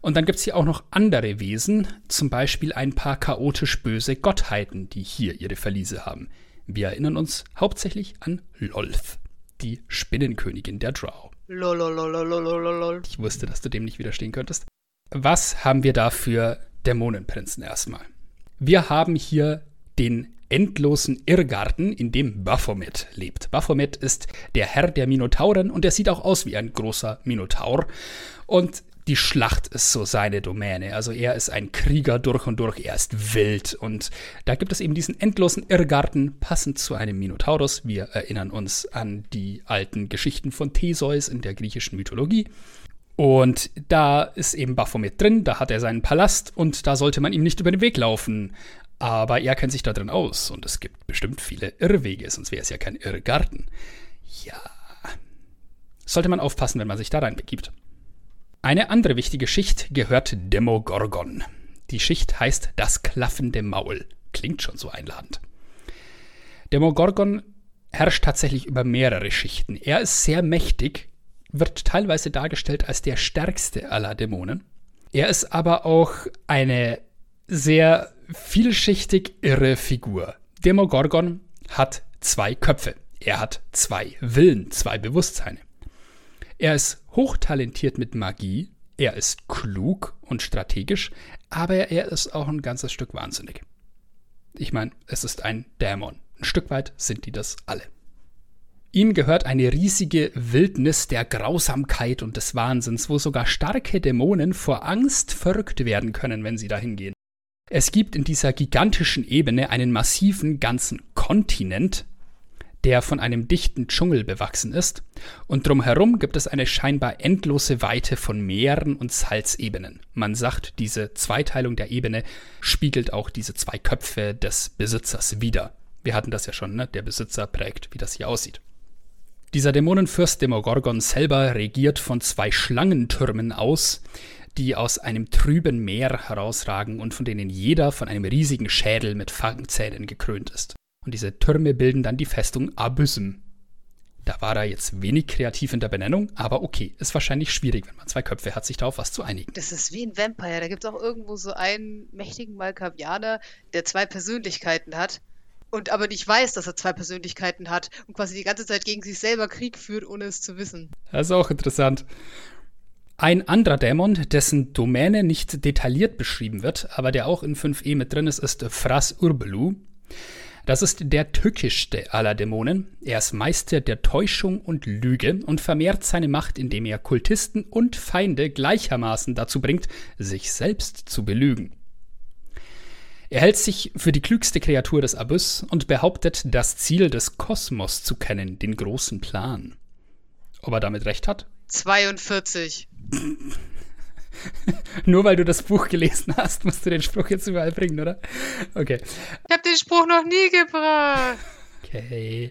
Und dann gibt es hier auch noch andere Wesen, zum Beispiel ein paar chaotisch böse Gottheiten, die hier ihre Verliese haben. Wir erinnern uns hauptsächlich an Lolth, die Spinnenkönigin der Drow. Lololololololol. Ich wusste, dass du dem nicht widerstehen könntest. Was haben wir da für Dämonenprinzen erstmal? Wir haben hier den endlosen Irrgarten, in dem Baphomet lebt. Baphomet ist der Herr der Minotauren und er sieht auch aus wie ein großer Minotaur. Und die Schlacht ist so seine Domäne. Also er ist ein Krieger durch und durch, er ist wild. Und da gibt es eben diesen endlosen Irrgarten, passend zu einem Minotaurus. Wir erinnern uns an die alten Geschichten von Theseus in der griechischen Mythologie. Und da ist eben Baphomet drin, da hat er seinen Palast und da sollte man ihm nicht über den Weg laufen. Aber er kennt sich da drin aus und es gibt bestimmt viele Irrwege, sonst wäre es ja kein Irrgarten. Ja. Sollte man aufpassen, wenn man sich da reinbegibt. Eine andere wichtige Schicht gehört Demogorgon. Die Schicht heißt das klaffende Maul. Klingt schon so einladend. Demogorgon herrscht tatsächlich über mehrere Schichten. Er ist sehr mächtig, wird teilweise dargestellt als der stärkste aller Dämonen. Er ist aber auch eine sehr vielschichtig irre Figur. Demogorgon hat zwei Köpfe. Er hat zwei Willen, zwei Bewusstseine. Er ist hochtalentiert mit Magie, er ist klug und strategisch, aber er ist auch ein ganzes Stück wahnsinnig. Ich meine, es ist ein Dämon. Ein Stück weit sind die das alle. Ihm gehört eine riesige Wildnis der Grausamkeit und des Wahnsinns, wo sogar starke Dämonen vor Angst verrückt werden können, wenn sie dahin gehen. Es gibt in dieser gigantischen Ebene einen massiven ganzen Kontinent, der von einem dichten Dschungel bewachsen ist, und drumherum gibt es eine scheinbar endlose Weite von Meeren und Salzebenen. Man sagt, diese Zweiteilung der Ebene spiegelt auch diese zwei Köpfe des Besitzers wider. Wir hatten das ja schon, ne? Der Besitzer prägt, wie das hier aussieht. Dieser Dämonenfürst Demogorgon selber regiert von zwei Schlangentürmen aus, die aus einem trüben Meer herausragen und von denen jeder von einem riesigen Schädel mit Fangzähnen gekrönt ist. Und diese Türme bilden dann die Festung Abysm. Da war er jetzt wenig kreativ in der Benennung, aber okay, ist wahrscheinlich schwierig, wenn man zwei Köpfe hat, sich da auf was zu einigen. Das ist wie ein Vampire. Da gibt es auch irgendwo so einen mächtigen Malkavianer, der zwei Persönlichkeiten hat und aber nicht weiß, dass er zwei Persönlichkeiten hat und quasi die ganze Zeit gegen sich selber Krieg führt, ohne es zu wissen. Das ist auch interessant. Ein anderer Dämon, dessen Domäne nicht detailliert beschrieben wird, aber der auch in 5e mit drin ist, ist Fras Urbelu. Das ist der tückischste aller Dämonen. Er ist Meister der Täuschung und Lüge und vermehrt seine Macht, indem er Kultisten und Feinde gleichermaßen dazu bringt, sich selbst zu belügen. Er hält sich für die klügste Kreatur des Abyss und behauptet, das Ziel des Kosmos zu kennen, den großen Plan. Ob er damit recht hat? 42. Nur weil du das Buch gelesen hast, musst du den Spruch jetzt überall bringen, oder? Okay. Ich habe den Spruch noch nie gebracht. Okay.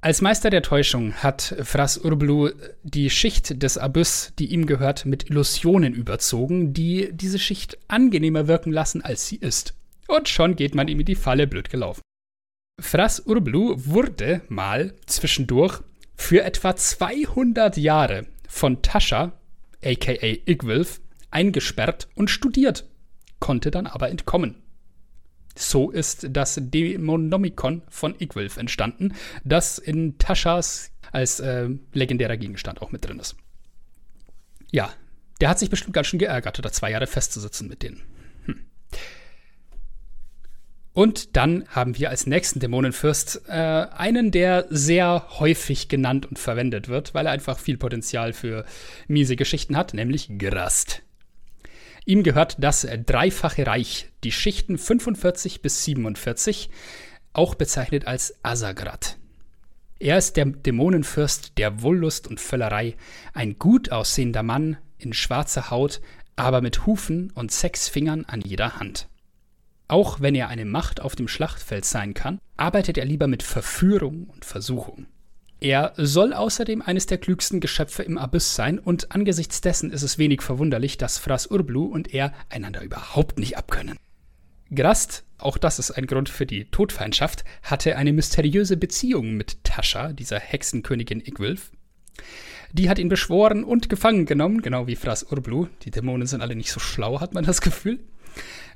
Als Meister der Täuschung hat Fras Urblu die Schicht des Abyss, die ihm gehört, mit Illusionen überzogen, die diese Schicht angenehmer wirken lassen, als sie ist. Und schon geht man ihm in die Falle blöd gelaufen. Fras Urblu wurde mal zwischendurch für etwa 200 Jahre von Tascha, aka Igwilf, eingesperrt und studiert, konnte dann aber entkommen. So ist das Dämonomikon von Igwilf entstanden, das in Taschas als äh, legendärer Gegenstand auch mit drin ist. Ja, der hat sich bestimmt ganz schön geärgert, da zwei Jahre festzusitzen mit denen. Und dann haben wir als nächsten Dämonenfürst äh, einen, der sehr häufig genannt und verwendet wird, weil er einfach viel Potenzial für miese Geschichten hat, nämlich Grast. Ihm gehört das dreifache Reich, die Schichten 45 bis 47, auch bezeichnet als Asagrat. Er ist der Dämonenfürst der Wollust und Völlerei, ein gut aussehender Mann in schwarzer Haut, aber mit Hufen und sechs Fingern an jeder Hand. Auch wenn er eine Macht auf dem Schlachtfeld sein kann, arbeitet er lieber mit Verführung und Versuchung. Er soll außerdem eines der klügsten Geschöpfe im Abyss sein und angesichts dessen ist es wenig verwunderlich, dass Fras Urblu und er einander überhaupt nicht abkönnen. Grast, auch das ist ein Grund für die Todfeindschaft, hatte eine mysteriöse Beziehung mit Tascha, dieser Hexenkönigin Igwilf. Die hat ihn beschworen und gefangen genommen, genau wie Fras Urblu. Die Dämonen sind alle nicht so schlau, hat man das Gefühl.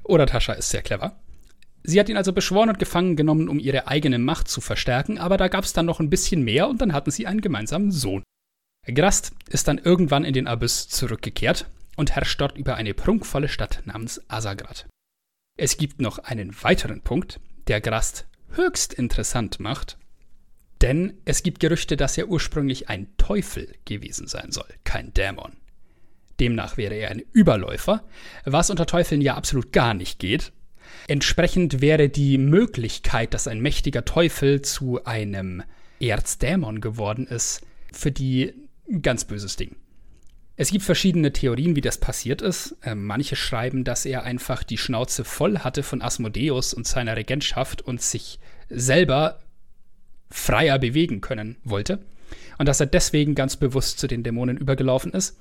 Oder Tascha ist sehr clever. Sie hat ihn also beschworen und gefangen genommen, um ihre eigene Macht zu verstärken, aber da gab es dann noch ein bisschen mehr und dann hatten sie einen gemeinsamen Sohn. Grast ist dann irgendwann in den Abyss zurückgekehrt und herrscht dort über eine prunkvolle Stadt namens Asagrad. Es gibt noch einen weiteren Punkt, der Grast höchst interessant macht, denn es gibt Gerüchte, dass er ursprünglich ein Teufel gewesen sein soll, kein Dämon. Demnach wäre er ein Überläufer, was unter Teufeln ja absolut gar nicht geht. Entsprechend wäre die Möglichkeit, dass ein mächtiger Teufel zu einem Erzdämon geworden ist, für die ein ganz böses Ding. Es gibt verschiedene Theorien, wie das passiert ist. Äh, manche schreiben, dass er einfach die Schnauze voll hatte von Asmodeus und seiner Regentschaft und sich selber freier bewegen können wollte. Und dass er deswegen ganz bewusst zu den Dämonen übergelaufen ist.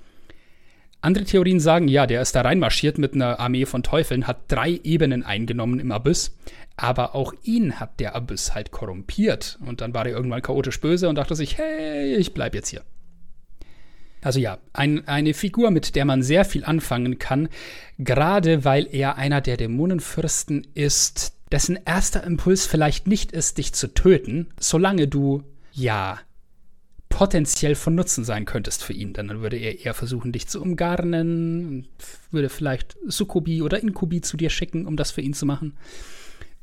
Andere Theorien sagen, ja, der ist da reinmarschiert mit einer Armee von Teufeln, hat drei Ebenen eingenommen im Abyss, aber auch ihn hat der Abyss halt korrumpiert. Und dann war er irgendwann chaotisch böse und dachte sich, hey, ich bleib jetzt hier. Also ja, ein, eine Figur, mit der man sehr viel anfangen kann, gerade weil er einer der Dämonenfürsten ist, dessen erster Impuls vielleicht nicht ist, dich zu töten, solange du, ja, potenziell von Nutzen sein könntest für ihn. Dann würde er eher versuchen, dich zu umgarnen, würde vielleicht Sukubi oder Inkubi zu dir schicken, um das für ihn zu machen.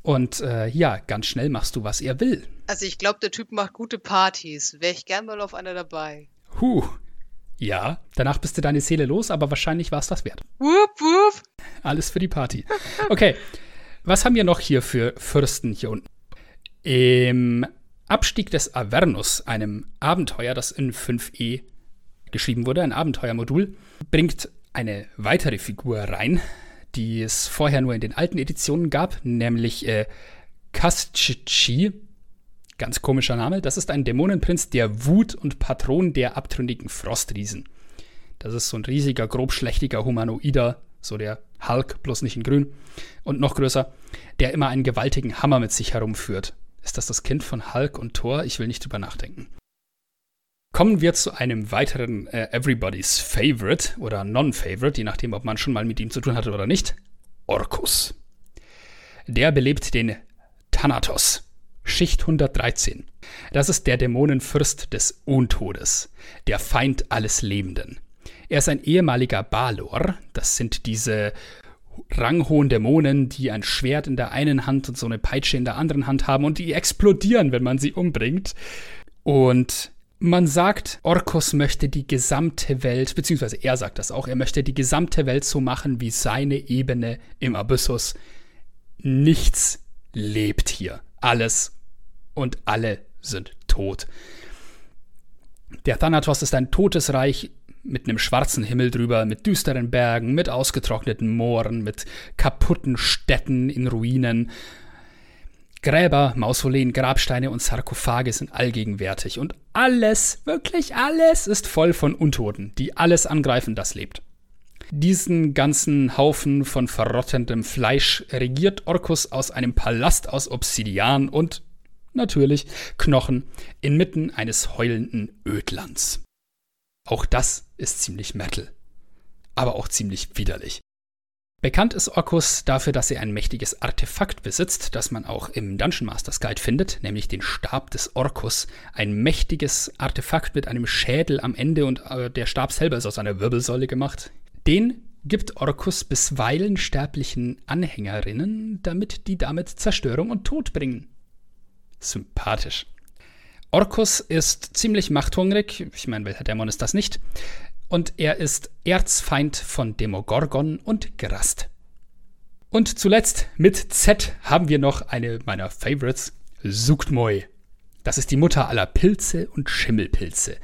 Und äh, ja, ganz schnell machst du, was er will. Also ich glaube, der Typ macht gute Partys. Wäre ich gern mal auf einer dabei. Huh, ja, danach bist du deine Seele los, aber wahrscheinlich war es das wert. Wupp, wupp. Alles für die Party. Okay, was haben wir noch hier für Fürsten hier unten? Im Abstieg des Avernus, einem Abenteuer, das in 5e geschrieben wurde, ein Abenteuermodul, bringt eine weitere Figur rein, die es vorher nur in den alten Editionen gab, nämlich äh, Kastchichi, Ganz komischer Name. Das ist ein Dämonenprinz der Wut und Patron der abtrünnigen Frostriesen. Das ist so ein riesiger, grobschlächtiger Humanoider, so der Hulk, bloß nicht in grün. Und noch größer, der immer einen gewaltigen Hammer mit sich herumführt. Ist das das Kind von Hulk und Thor? Ich will nicht drüber nachdenken. Kommen wir zu einem weiteren äh, Everybody's Favorite oder Non-Favorite, je nachdem, ob man schon mal mit ihm zu tun hatte oder nicht. Orkus. Der belebt den Thanatos. Schicht 113. Das ist der Dämonenfürst des Untodes, der Feind alles Lebenden. Er ist ein ehemaliger Balor, das sind diese ranghohen Dämonen, die ein Schwert in der einen Hand und so eine Peitsche in der anderen Hand haben und die explodieren, wenn man sie umbringt. Und man sagt, Orkus möchte die gesamte Welt, beziehungsweise er sagt das auch, er möchte die gesamte Welt so machen wie seine Ebene im Abyssus. Nichts lebt hier. Alles und alle sind tot. Der Thanatos ist ein totes Reich mit einem schwarzen Himmel drüber, mit düsteren Bergen, mit ausgetrockneten Mooren, mit kaputten Städten in Ruinen. Gräber, Mausoleen, Grabsteine und Sarkophage sind allgegenwärtig. Und alles, wirklich alles, ist voll von Untoten, die alles angreifen, das lebt. Diesen ganzen Haufen von verrottendem Fleisch regiert Orkus aus einem Palast aus Obsidian und natürlich Knochen inmitten eines heulenden Ödlands. Auch das ist ziemlich Metal, aber auch ziemlich widerlich. Bekannt ist Orkus dafür, dass er ein mächtiges Artefakt besitzt, das man auch im Dungeon Masters Guide findet, nämlich den Stab des Orkus. Ein mächtiges Artefakt mit einem Schädel am Ende und äh, der Stab selber ist aus einer Wirbelsäule gemacht. Den gibt Orkus bisweilen sterblichen Anhängerinnen, damit die damit Zerstörung und Tod bringen sympathisch. Orkus ist ziemlich machthungrig. Ich meine, welcher Dämon ist das nicht? Und er ist Erzfeind von Demogorgon und Gerast. Und zuletzt mit Z haben wir noch eine meiner Favorites, Suktmoi. Das ist die Mutter aller Pilze und Schimmelpilze.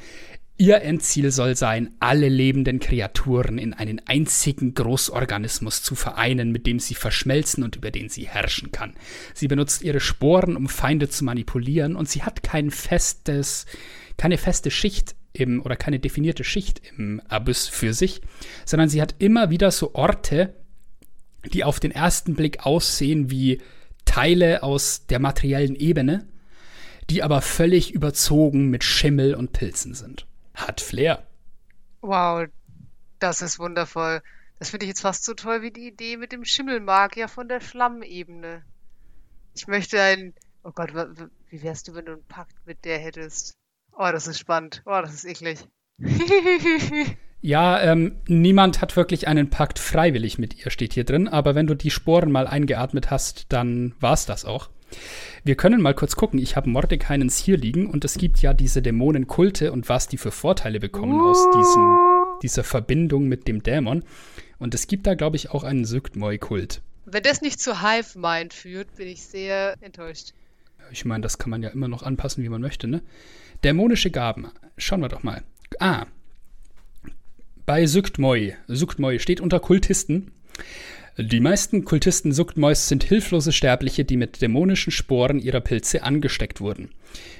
Ihr Endziel soll sein, alle lebenden Kreaturen in einen einzigen Großorganismus zu vereinen, mit dem sie verschmelzen und über den sie herrschen kann. Sie benutzt ihre Sporen, um Feinde zu manipulieren, und sie hat kein festes, keine feste Schicht im, oder keine definierte Schicht im Abyss für sich, sondern sie hat immer wieder so Orte, die auf den ersten Blick aussehen wie Teile aus der materiellen Ebene, die aber völlig überzogen mit Schimmel und Pilzen sind. Hat Flair. Wow, das ist wundervoll. Das finde ich jetzt fast so toll wie die Idee mit dem Schimmelmagier von der Schlammebene. Ich möchte ein. Oh Gott, wie wärst du, wenn du einen Pakt mit der hättest? Oh, das ist spannend. Oh, das ist eklig. Ja, ähm, niemand hat wirklich einen Pakt freiwillig mit ihr, steht hier drin. Aber wenn du die Sporen mal eingeatmet hast, dann war's das auch. Wir können mal kurz gucken. Ich habe Mordekainens hier liegen und es gibt ja diese Dämonenkulte und was die für Vorteile bekommen aus diesem, dieser Verbindung mit dem Dämon. Und es gibt da, glaube ich, auch einen Sygtmoi-Kult. Wenn das nicht zu Hive-Mind führt, bin ich sehr enttäuscht. Ich meine, das kann man ja immer noch anpassen, wie man möchte, ne? Dämonische Gaben. Schauen wir doch mal. Ah, bei Syktmoi. Syktmoi steht unter Kultisten. Die meisten Kultisten Suktmois sind hilflose Sterbliche, die mit dämonischen Sporen ihrer Pilze angesteckt wurden.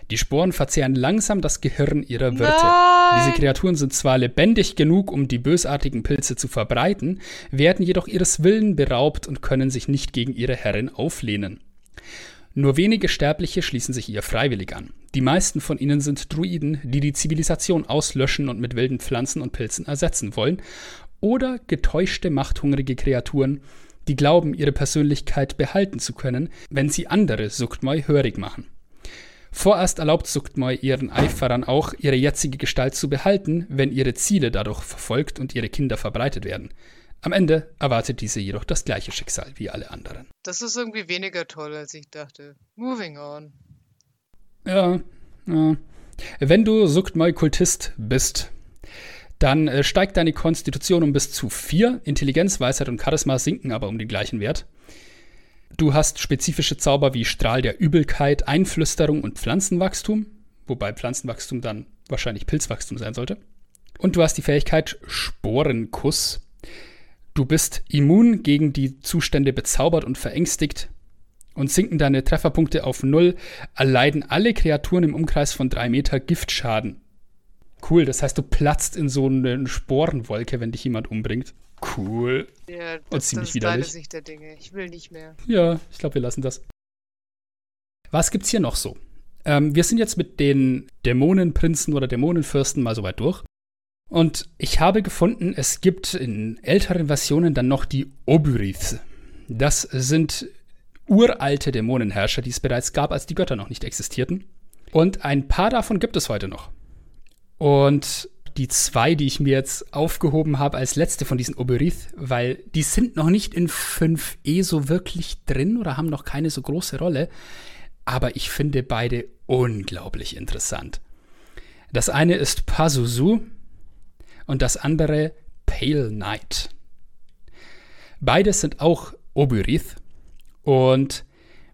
Die Sporen verzehren langsam das Gehirn ihrer Wirte. Nein! Diese Kreaturen sind zwar lebendig genug, um die bösartigen Pilze zu verbreiten, werden jedoch ihres Willen beraubt und können sich nicht gegen ihre Herrin auflehnen. Nur wenige Sterbliche schließen sich ihr freiwillig an. Die meisten von ihnen sind Druiden, die die Zivilisation auslöschen und mit wilden Pflanzen und Pilzen ersetzen wollen, oder getäuschte machthungrige Kreaturen, die glauben, ihre Persönlichkeit behalten zu können, wenn sie andere Suktmoi hörig machen. Vorerst erlaubt Suktmoi ihren Eiferern auch, ihre jetzige Gestalt zu behalten, wenn ihre Ziele dadurch verfolgt und ihre Kinder verbreitet werden. Am Ende erwartet diese jedoch das gleiche Schicksal wie alle anderen. Das ist irgendwie weniger toll, als ich dachte. Moving on. Ja, ja. Wenn du Suktmoi-Kultist bist, dann äh, steigt deine Konstitution um bis zu 4. Intelligenz, Weisheit und Charisma sinken aber um den gleichen Wert. Du hast spezifische Zauber wie Strahl der Übelkeit, Einflüsterung und Pflanzenwachstum, wobei Pflanzenwachstum dann wahrscheinlich Pilzwachstum sein sollte. Und du hast die Fähigkeit Sporenkuss. Du bist immun gegen die Zustände bezaubert und verängstigt und sinken deine Trefferpunkte auf null, erleiden alle Kreaturen im Umkreis von drei Meter Giftschaden. Cool, das heißt, du platzt in so eine Sporenwolke, wenn dich jemand umbringt. Cool. Ja, Und das, ziemlich das ist widerlich. Sicht der Dinge. Ich will nicht mehr. Ja, ich glaube, wir lassen das. Was gibt's hier noch so? Ähm, wir sind jetzt mit den Dämonenprinzen oder Dämonenfürsten mal soweit durch. Und ich habe gefunden, es gibt in älteren Versionen dann noch die Obyrids. Das sind uralte Dämonenherrscher, die es bereits gab, als die Götter noch nicht existierten. Und ein paar davon gibt es heute noch. Und die zwei, die ich mir jetzt aufgehoben habe als letzte von diesen Oberith, weil die sind noch nicht in 5e so wirklich drin oder haben noch keine so große Rolle. Aber ich finde beide unglaublich interessant. Das eine ist Pazuzu und das andere Pale Knight. Beide sind auch Oberith und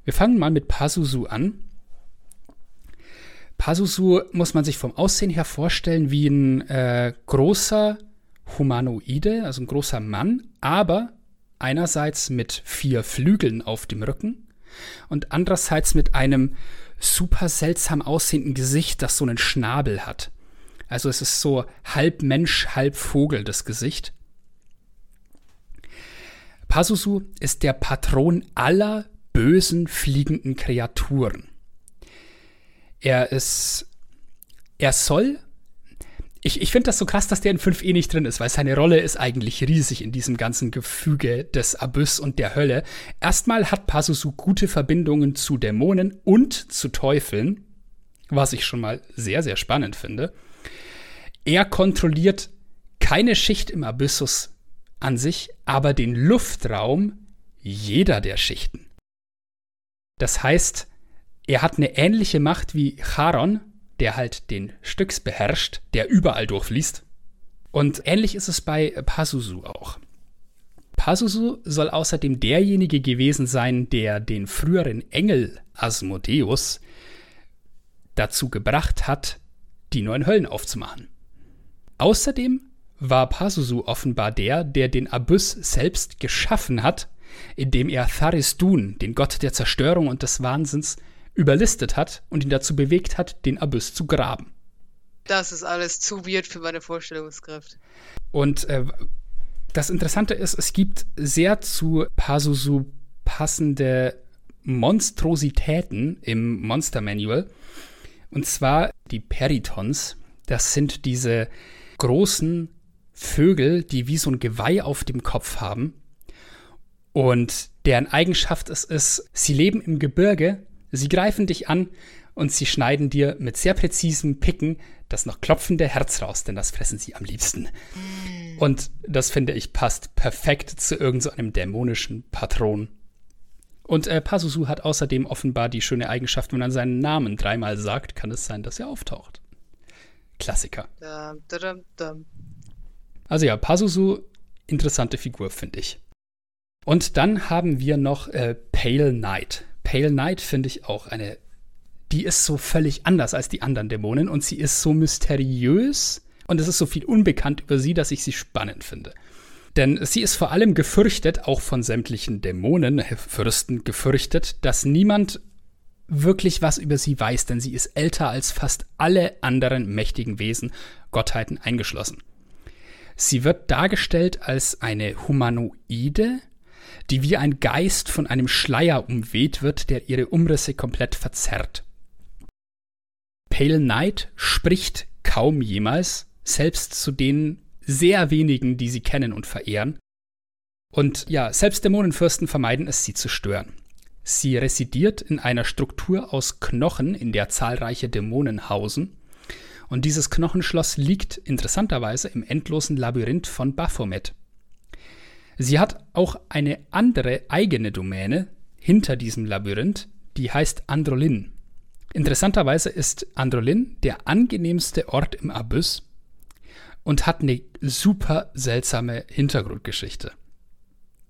wir fangen mal mit Pazuzu an. Pazuzu muss man sich vom Aussehen her vorstellen wie ein äh, großer Humanoide, also ein großer Mann, aber einerseits mit vier Flügeln auf dem Rücken und andererseits mit einem super seltsam aussehenden Gesicht, das so einen Schnabel hat. Also es ist so halb Mensch, halb Vogel das Gesicht. Pazuzu ist der Patron aller bösen fliegenden Kreaturen. Er ist. Er soll. Ich, ich finde das so krass, dass der in 5e nicht drin ist, weil seine Rolle ist eigentlich riesig in diesem ganzen Gefüge des Abyss und der Hölle. Erstmal hat Pazuzu gute Verbindungen zu Dämonen und zu Teufeln, was ich schon mal sehr, sehr spannend finde. Er kontrolliert keine Schicht im Abyssus an sich, aber den Luftraum jeder der Schichten. Das heißt, er hat eine ähnliche Macht wie Charon, der halt den Styx beherrscht, der überall durchfließt. Und ähnlich ist es bei Pazuzu auch. Pazuzu soll außerdem derjenige gewesen sein, der den früheren Engel Asmodeus dazu gebracht hat, die neuen Höllen aufzumachen. Außerdem war Pazuzu offenbar der, der den Abyss selbst geschaffen hat, indem er Tharistun, den Gott der Zerstörung und des Wahnsinns, überlistet hat und ihn dazu bewegt hat, den Abyss zu graben. Das ist alles zu weird für meine Vorstellungskraft. Und äh, das Interessante ist, es gibt sehr zu Pazuzu passende Monstrositäten im Monster Manual. Und zwar die Peritons. Das sind diese großen Vögel, die wie so ein Geweih auf dem Kopf haben. Und deren Eigenschaft es ist, sie leben im Gebirge, sie greifen dich an und sie schneiden dir mit sehr präzisen Picken das noch klopfende Herz raus, denn das fressen sie am liebsten. Und das finde ich passt perfekt zu irgendeinem so dämonischen Patron. Und äh, Pazuzu hat außerdem offenbar die schöne Eigenschaft, wenn er seinen Namen dreimal sagt, kann es sein, dass er auftaucht. Klassiker. Dum, dum, dum. Also ja, Pazuzu, interessante Figur, finde ich. Und dann haben wir noch äh, Pale Knight. Pale Knight finde ich auch eine. Die ist so völlig anders als die anderen Dämonen und sie ist so mysteriös und es ist so viel unbekannt über sie, dass ich sie spannend finde. Denn sie ist vor allem gefürchtet, auch von sämtlichen Dämonen, Fürsten gefürchtet, dass niemand wirklich was über sie weiß, denn sie ist älter als fast alle anderen mächtigen Wesen, Gottheiten eingeschlossen. Sie wird dargestellt als eine Humanoide, die wie ein Geist von einem Schleier umweht wird, der ihre Umrisse komplett verzerrt. Pale Knight spricht kaum jemals, selbst zu den sehr wenigen, die sie kennen und verehren. Und ja, selbst Dämonenfürsten vermeiden es, sie zu stören. Sie residiert in einer Struktur aus Knochen, in der zahlreiche Dämonen hausen. Und dieses Knochenschloss liegt interessanterweise im endlosen Labyrinth von Baphomet. Sie hat auch eine andere eigene Domäne hinter diesem Labyrinth, die heißt Androlin. Interessanterweise ist Androlin der angenehmste Ort im Abyss und hat eine super seltsame Hintergrundgeschichte.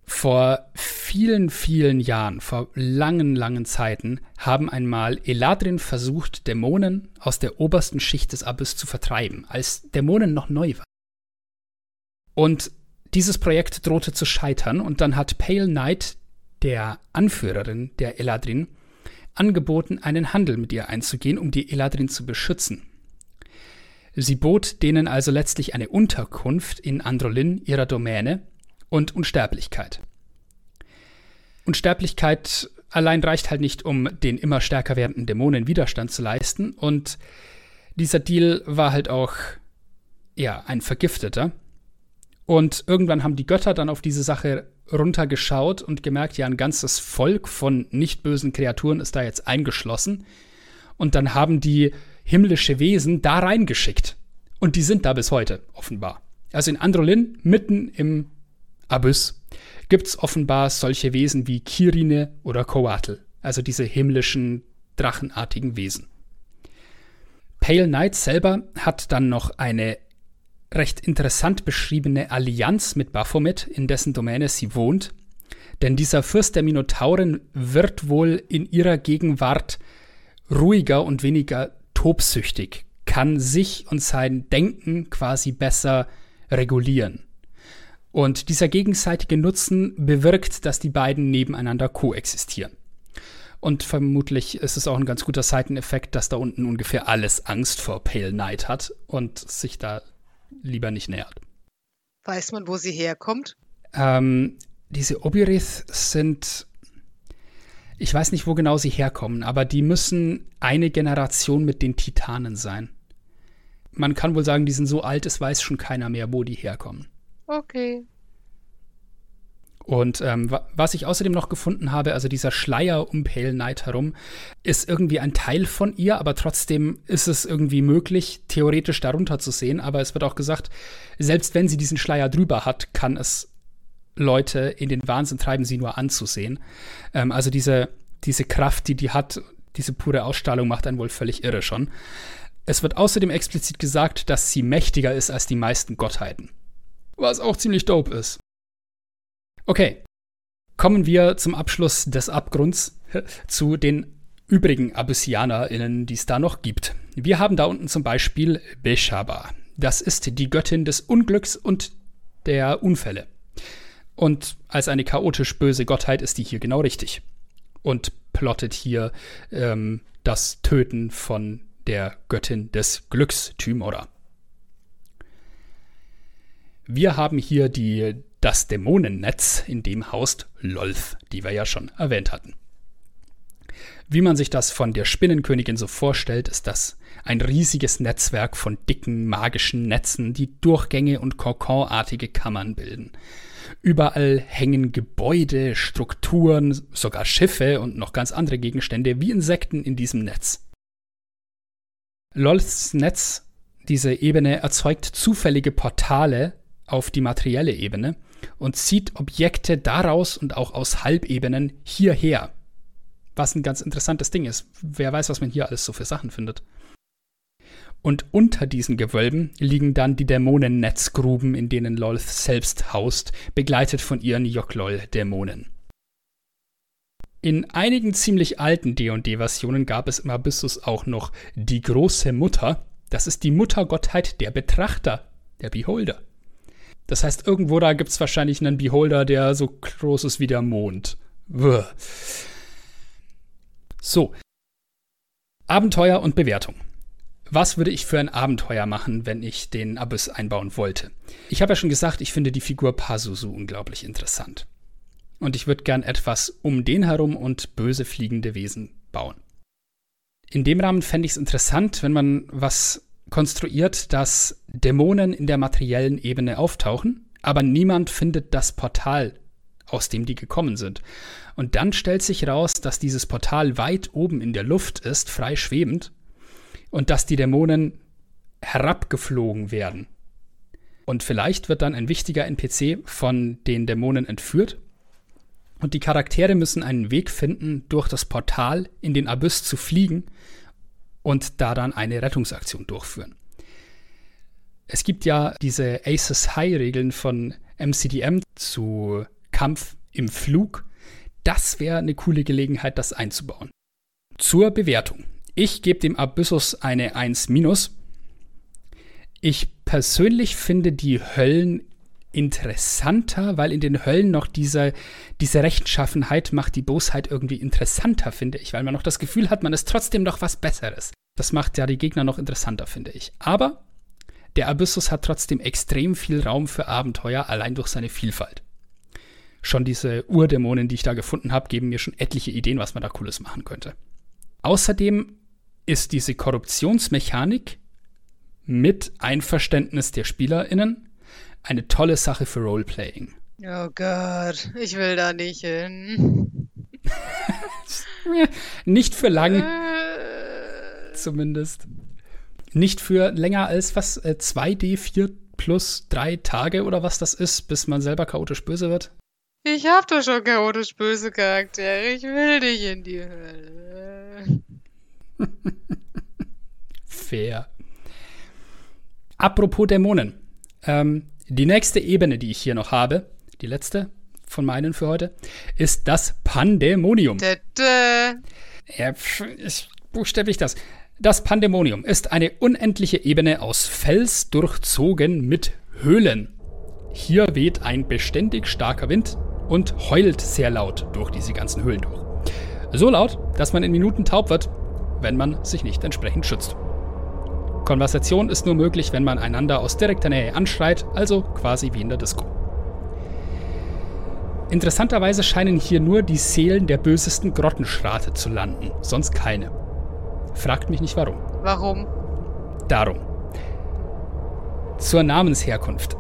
Vor vielen, vielen Jahren, vor langen, langen Zeiten, haben einmal Eladrin versucht, Dämonen aus der obersten Schicht des Abyss zu vertreiben, als Dämonen noch neu waren. Und dieses Projekt drohte zu scheitern und dann hat Pale Knight, der Anführerin der Eladrin, angeboten, einen Handel mit ihr einzugehen, um die Eladrin zu beschützen. Sie bot denen also letztlich eine Unterkunft in Androlin, ihrer Domäne, und Unsterblichkeit. Unsterblichkeit allein reicht halt nicht, um den immer stärker werdenden Dämonen Widerstand zu leisten. Und dieser Deal war halt auch, ja, ein vergifteter. Und irgendwann haben die Götter dann auf diese Sache runtergeschaut und gemerkt, ja, ein ganzes Volk von nicht bösen Kreaturen ist da jetzt eingeschlossen. Und dann haben die himmlische Wesen da reingeschickt. Und die sind da bis heute, offenbar. Also in Androlin, mitten im Abyss, gibt es offenbar solche Wesen wie Kirine oder Coatl, also diese himmlischen, drachenartigen Wesen. Pale Knight selber hat dann noch eine recht interessant beschriebene Allianz mit Baphomet, in dessen Domäne sie wohnt. Denn dieser Fürst der Minotauren wird wohl in ihrer Gegenwart ruhiger und weniger tobsüchtig, kann sich und sein Denken quasi besser regulieren. Und dieser gegenseitige Nutzen bewirkt, dass die beiden nebeneinander koexistieren. Und vermutlich ist es auch ein ganz guter Seiteneffekt, dass da unten ungefähr alles Angst vor Pale Knight hat und sich da lieber nicht nähert. Weiß man, wo sie herkommt? Ähm, diese Obirith sind ich weiß nicht, wo genau sie herkommen, aber die müssen eine Generation mit den Titanen sein. Man kann wohl sagen, die sind so alt, es weiß schon keiner mehr, wo die herkommen. Okay. Und ähm, was ich außerdem noch gefunden habe, also dieser Schleier um Pale Knight herum, ist irgendwie ein Teil von ihr, aber trotzdem ist es irgendwie möglich, theoretisch darunter zu sehen. Aber es wird auch gesagt, selbst wenn sie diesen Schleier drüber hat, kann es Leute in den Wahnsinn treiben, sie nur anzusehen. Ähm, also diese, diese Kraft, die die hat, diese pure Ausstrahlung macht einen wohl völlig irre schon. Es wird außerdem explizit gesagt, dass sie mächtiger ist als die meisten Gottheiten. Was auch ziemlich dope ist. Okay, kommen wir zum Abschluss des Abgrunds zu den übrigen AbyssianerInnen, die es da noch gibt. Wir haben da unten zum Beispiel Beshaba. Das ist die Göttin des Unglücks und der Unfälle. Und als eine chaotisch böse Gottheit ist die hier genau richtig. Und plottet hier ähm, das Töten von der Göttin des Glücks, Tymora. Wir haben hier die das Dämonennetz, in dem haust Lolth, die wir ja schon erwähnt hatten. Wie man sich das von der Spinnenkönigin so vorstellt, ist das ein riesiges Netzwerk von dicken magischen Netzen, die Durchgänge und Kokonartige Kammern bilden. Überall hängen Gebäude, Strukturen, sogar Schiffe und noch ganz andere Gegenstände wie Insekten in diesem Netz. Lolths Netz, diese Ebene, erzeugt zufällige Portale auf die materielle Ebene und zieht Objekte daraus und auch aus Halbebenen hierher. Was ein ganz interessantes Ding ist. Wer weiß, was man hier alles so für Sachen findet. Und unter diesen Gewölben liegen dann die Dämonennetzgruben, in denen Lolth selbst haust, begleitet von ihren Joklol-Dämonen. In einigen ziemlich alten D&D-Versionen gab es im Abyssus auch noch die große Mutter. Das ist die Muttergottheit der Betrachter, der Beholder. Das heißt, irgendwo da gibt es wahrscheinlich einen Beholder, der so groß ist wie der Mond. Wuh. So. Abenteuer und Bewertung. Was würde ich für ein Abenteuer machen, wenn ich den Abyss einbauen wollte? Ich habe ja schon gesagt, ich finde die Figur Pazuzu unglaublich interessant. Und ich würde gern etwas um den herum und böse fliegende Wesen bauen. In dem Rahmen fände ich es interessant, wenn man was konstruiert, dass Dämonen in der materiellen Ebene auftauchen, aber niemand findet das Portal, aus dem die gekommen sind. Und dann stellt sich raus, dass dieses Portal weit oben in der Luft ist, frei schwebend, und dass die Dämonen herabgeflogen werden. Und vielleicht wird dann ein wichtiger NPC von den Dämonen entführt. Und die Charaktere müssen einen Weg finden, durch das Portal in den Abyss zu fliegen und da dann eine Rettungsaktion durchführen. Es gibt ja diese Aces High-Regeln von MCDM zu Kampf im Flug. Das wäre eine coole Gelegenheit, das einzubauen. Zur Bewertung. Ich gebe dem Abyssus eine 1 minus. Ich persönlich finde die Höllen interessanter, weil in den Höllen noch diese, diese Rechtschaffenheit macht die Bosheit irgendwie interessanter, finde ich, weil man noch das Gefühl hat, man ist trotzdem noch was Besseres. Das macht ja die Gegner noch interessanter, finde ich. Aber der Abyssus hat trotzdem extrem viel Raum für Abenteuer, allein durch seine Vielfalt. Schon diese Urdämonen, die ich da gefunden habe, geben mir schon etliche Ideen, was man da Cooles machen könnte. Außerdem ist diese Korruptionsmechanik mit Einverständnis der SpielerInnen eine tolle Sache für Roleplaying. Oh Gott, ich will da nicht hin. nicht für lang. Äh. Zumindest. Nicht für länger als was? Äh, 2D4 plus drei Tage oder was das ist, bis man selber chaotisch böse wird? Ich hab doch schon chaotisch böse Charaktere. Ich will nicht in die Hölle. Fair. Apropos Dämonen. Ähm, die nächste Ebene, die ich hier noch habe, die letzte von meinen für heute, ist das Pandemonium. Dä, dä. Ja, ich buchstäblich das. Das Pandemonium ist eine unendliche Ebene aus Fels durchzogen mit Höhlen. Hier weht ein beständig starker Wind und heult sehr laut durch diese ganzen Höhlen durch. So laut, dass man in Minuten taub wird, wenn man sich nicht entsprechend schützt. Konversation ist nur möglich, wenn man einander aus direkter Nähe anschreit, also quasi wie in der Disco. Interessanterweise scheinen hier nur die Seelen der bösesten Grottenschrate zu landen, sonst keine. Fragt mich nicht warum. Warum? Darum. Zur Namensherkunft.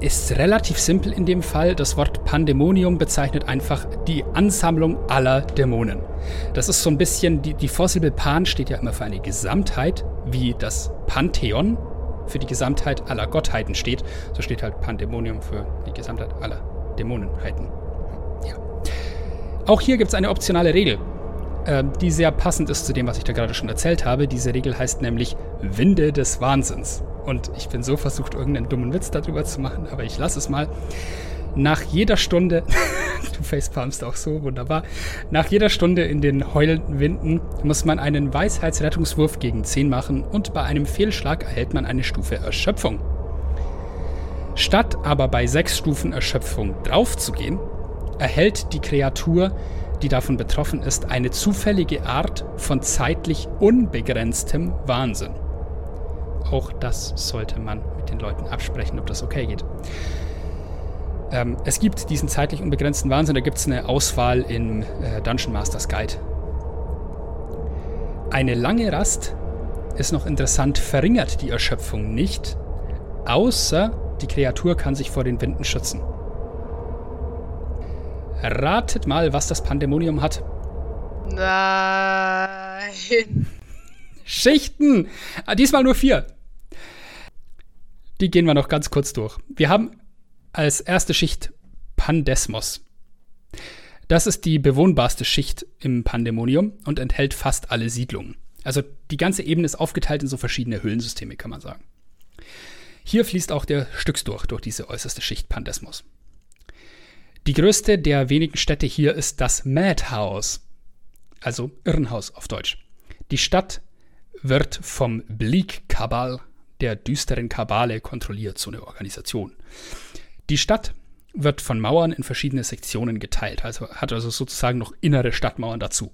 Ist relativ simpel in dem Fall. Das Wort Pandemonium bezeichnet einfach die Ansammlung aller Dämonen. Das ist so ein bisschen, die, die Vorsilbe Pan steht ja immer für eine Gesamtheit, wie das Pantheon für die Gesamtheit aller Gottheiten steht. So steht halt Pandemonium für die Gesamtheit aller Dämonenheiten. Ja. Auch hier gibt es eine optionale Regel, die sehr passend ist zu dem, was ich da gerade schon erzählt habe. Diese Regel heißt nämlich Winde des Wahnsinns. Und ich bin so versucht, irgendeinen dummen Witz darüber zu machen, aber ich lasse es mal. Nach jeder Stunde, du facepalmst auch so wunderbar, nach jeder Stunde in den heulenden Winden muss man einen Weisheitsrettungswurf gegen 10 machen und bei einem Fehlschlag erhält man eine Stufe Erschöpfung. Statt aber bei 6 Stufen Erschöpfung draufzugehen, erhält die Kreatur, die davon betroffen ist, eine zufällige Art von zeitlich unbegrenztem Wahnsinn. Auch das sollte man mit den Leuten absprechen, ob das okay geht. Ähm, es gibt diesen zeitlich unbegrenzten Wahnsinn, da gibt es eine Auswahl im äh, Dungeon Masters Guide. Eine lange Rast ist noch interessant, verringert die Erschöpfung nicht, außer die Kreatur kann sich vor den Winden schützen. Ratet mal, was das Pandemonium hat. Nein. Schichten! Ah, diesmal nur vier. Die gehen wir noch ganz kurz durch. Wir haben als erste Schicht Pandesmos. Das ist die bewohnbarste Schicht im Pandemonium und enthält fast alle Siedlungen. Also die ganze Ebene ist aufgeteilt in so verschiedene Höhlensysteme, kann man sagen. Hier fließt auch der Stücksdurch durch diese äußerste Schicht Pandesmos. Die größte der wenigen Städte hier ist das Madhouse, also Irrenhaus auf Deutsch. Die Stadt wird vom Bleak Kabal, der düsteren Kabale, kontrolliert, so eine Organisation. Die Stadt wird von Mauern in verschiedene Sektionen geteilt, also hat also sozusagen noch innere Stadtmauern dazu.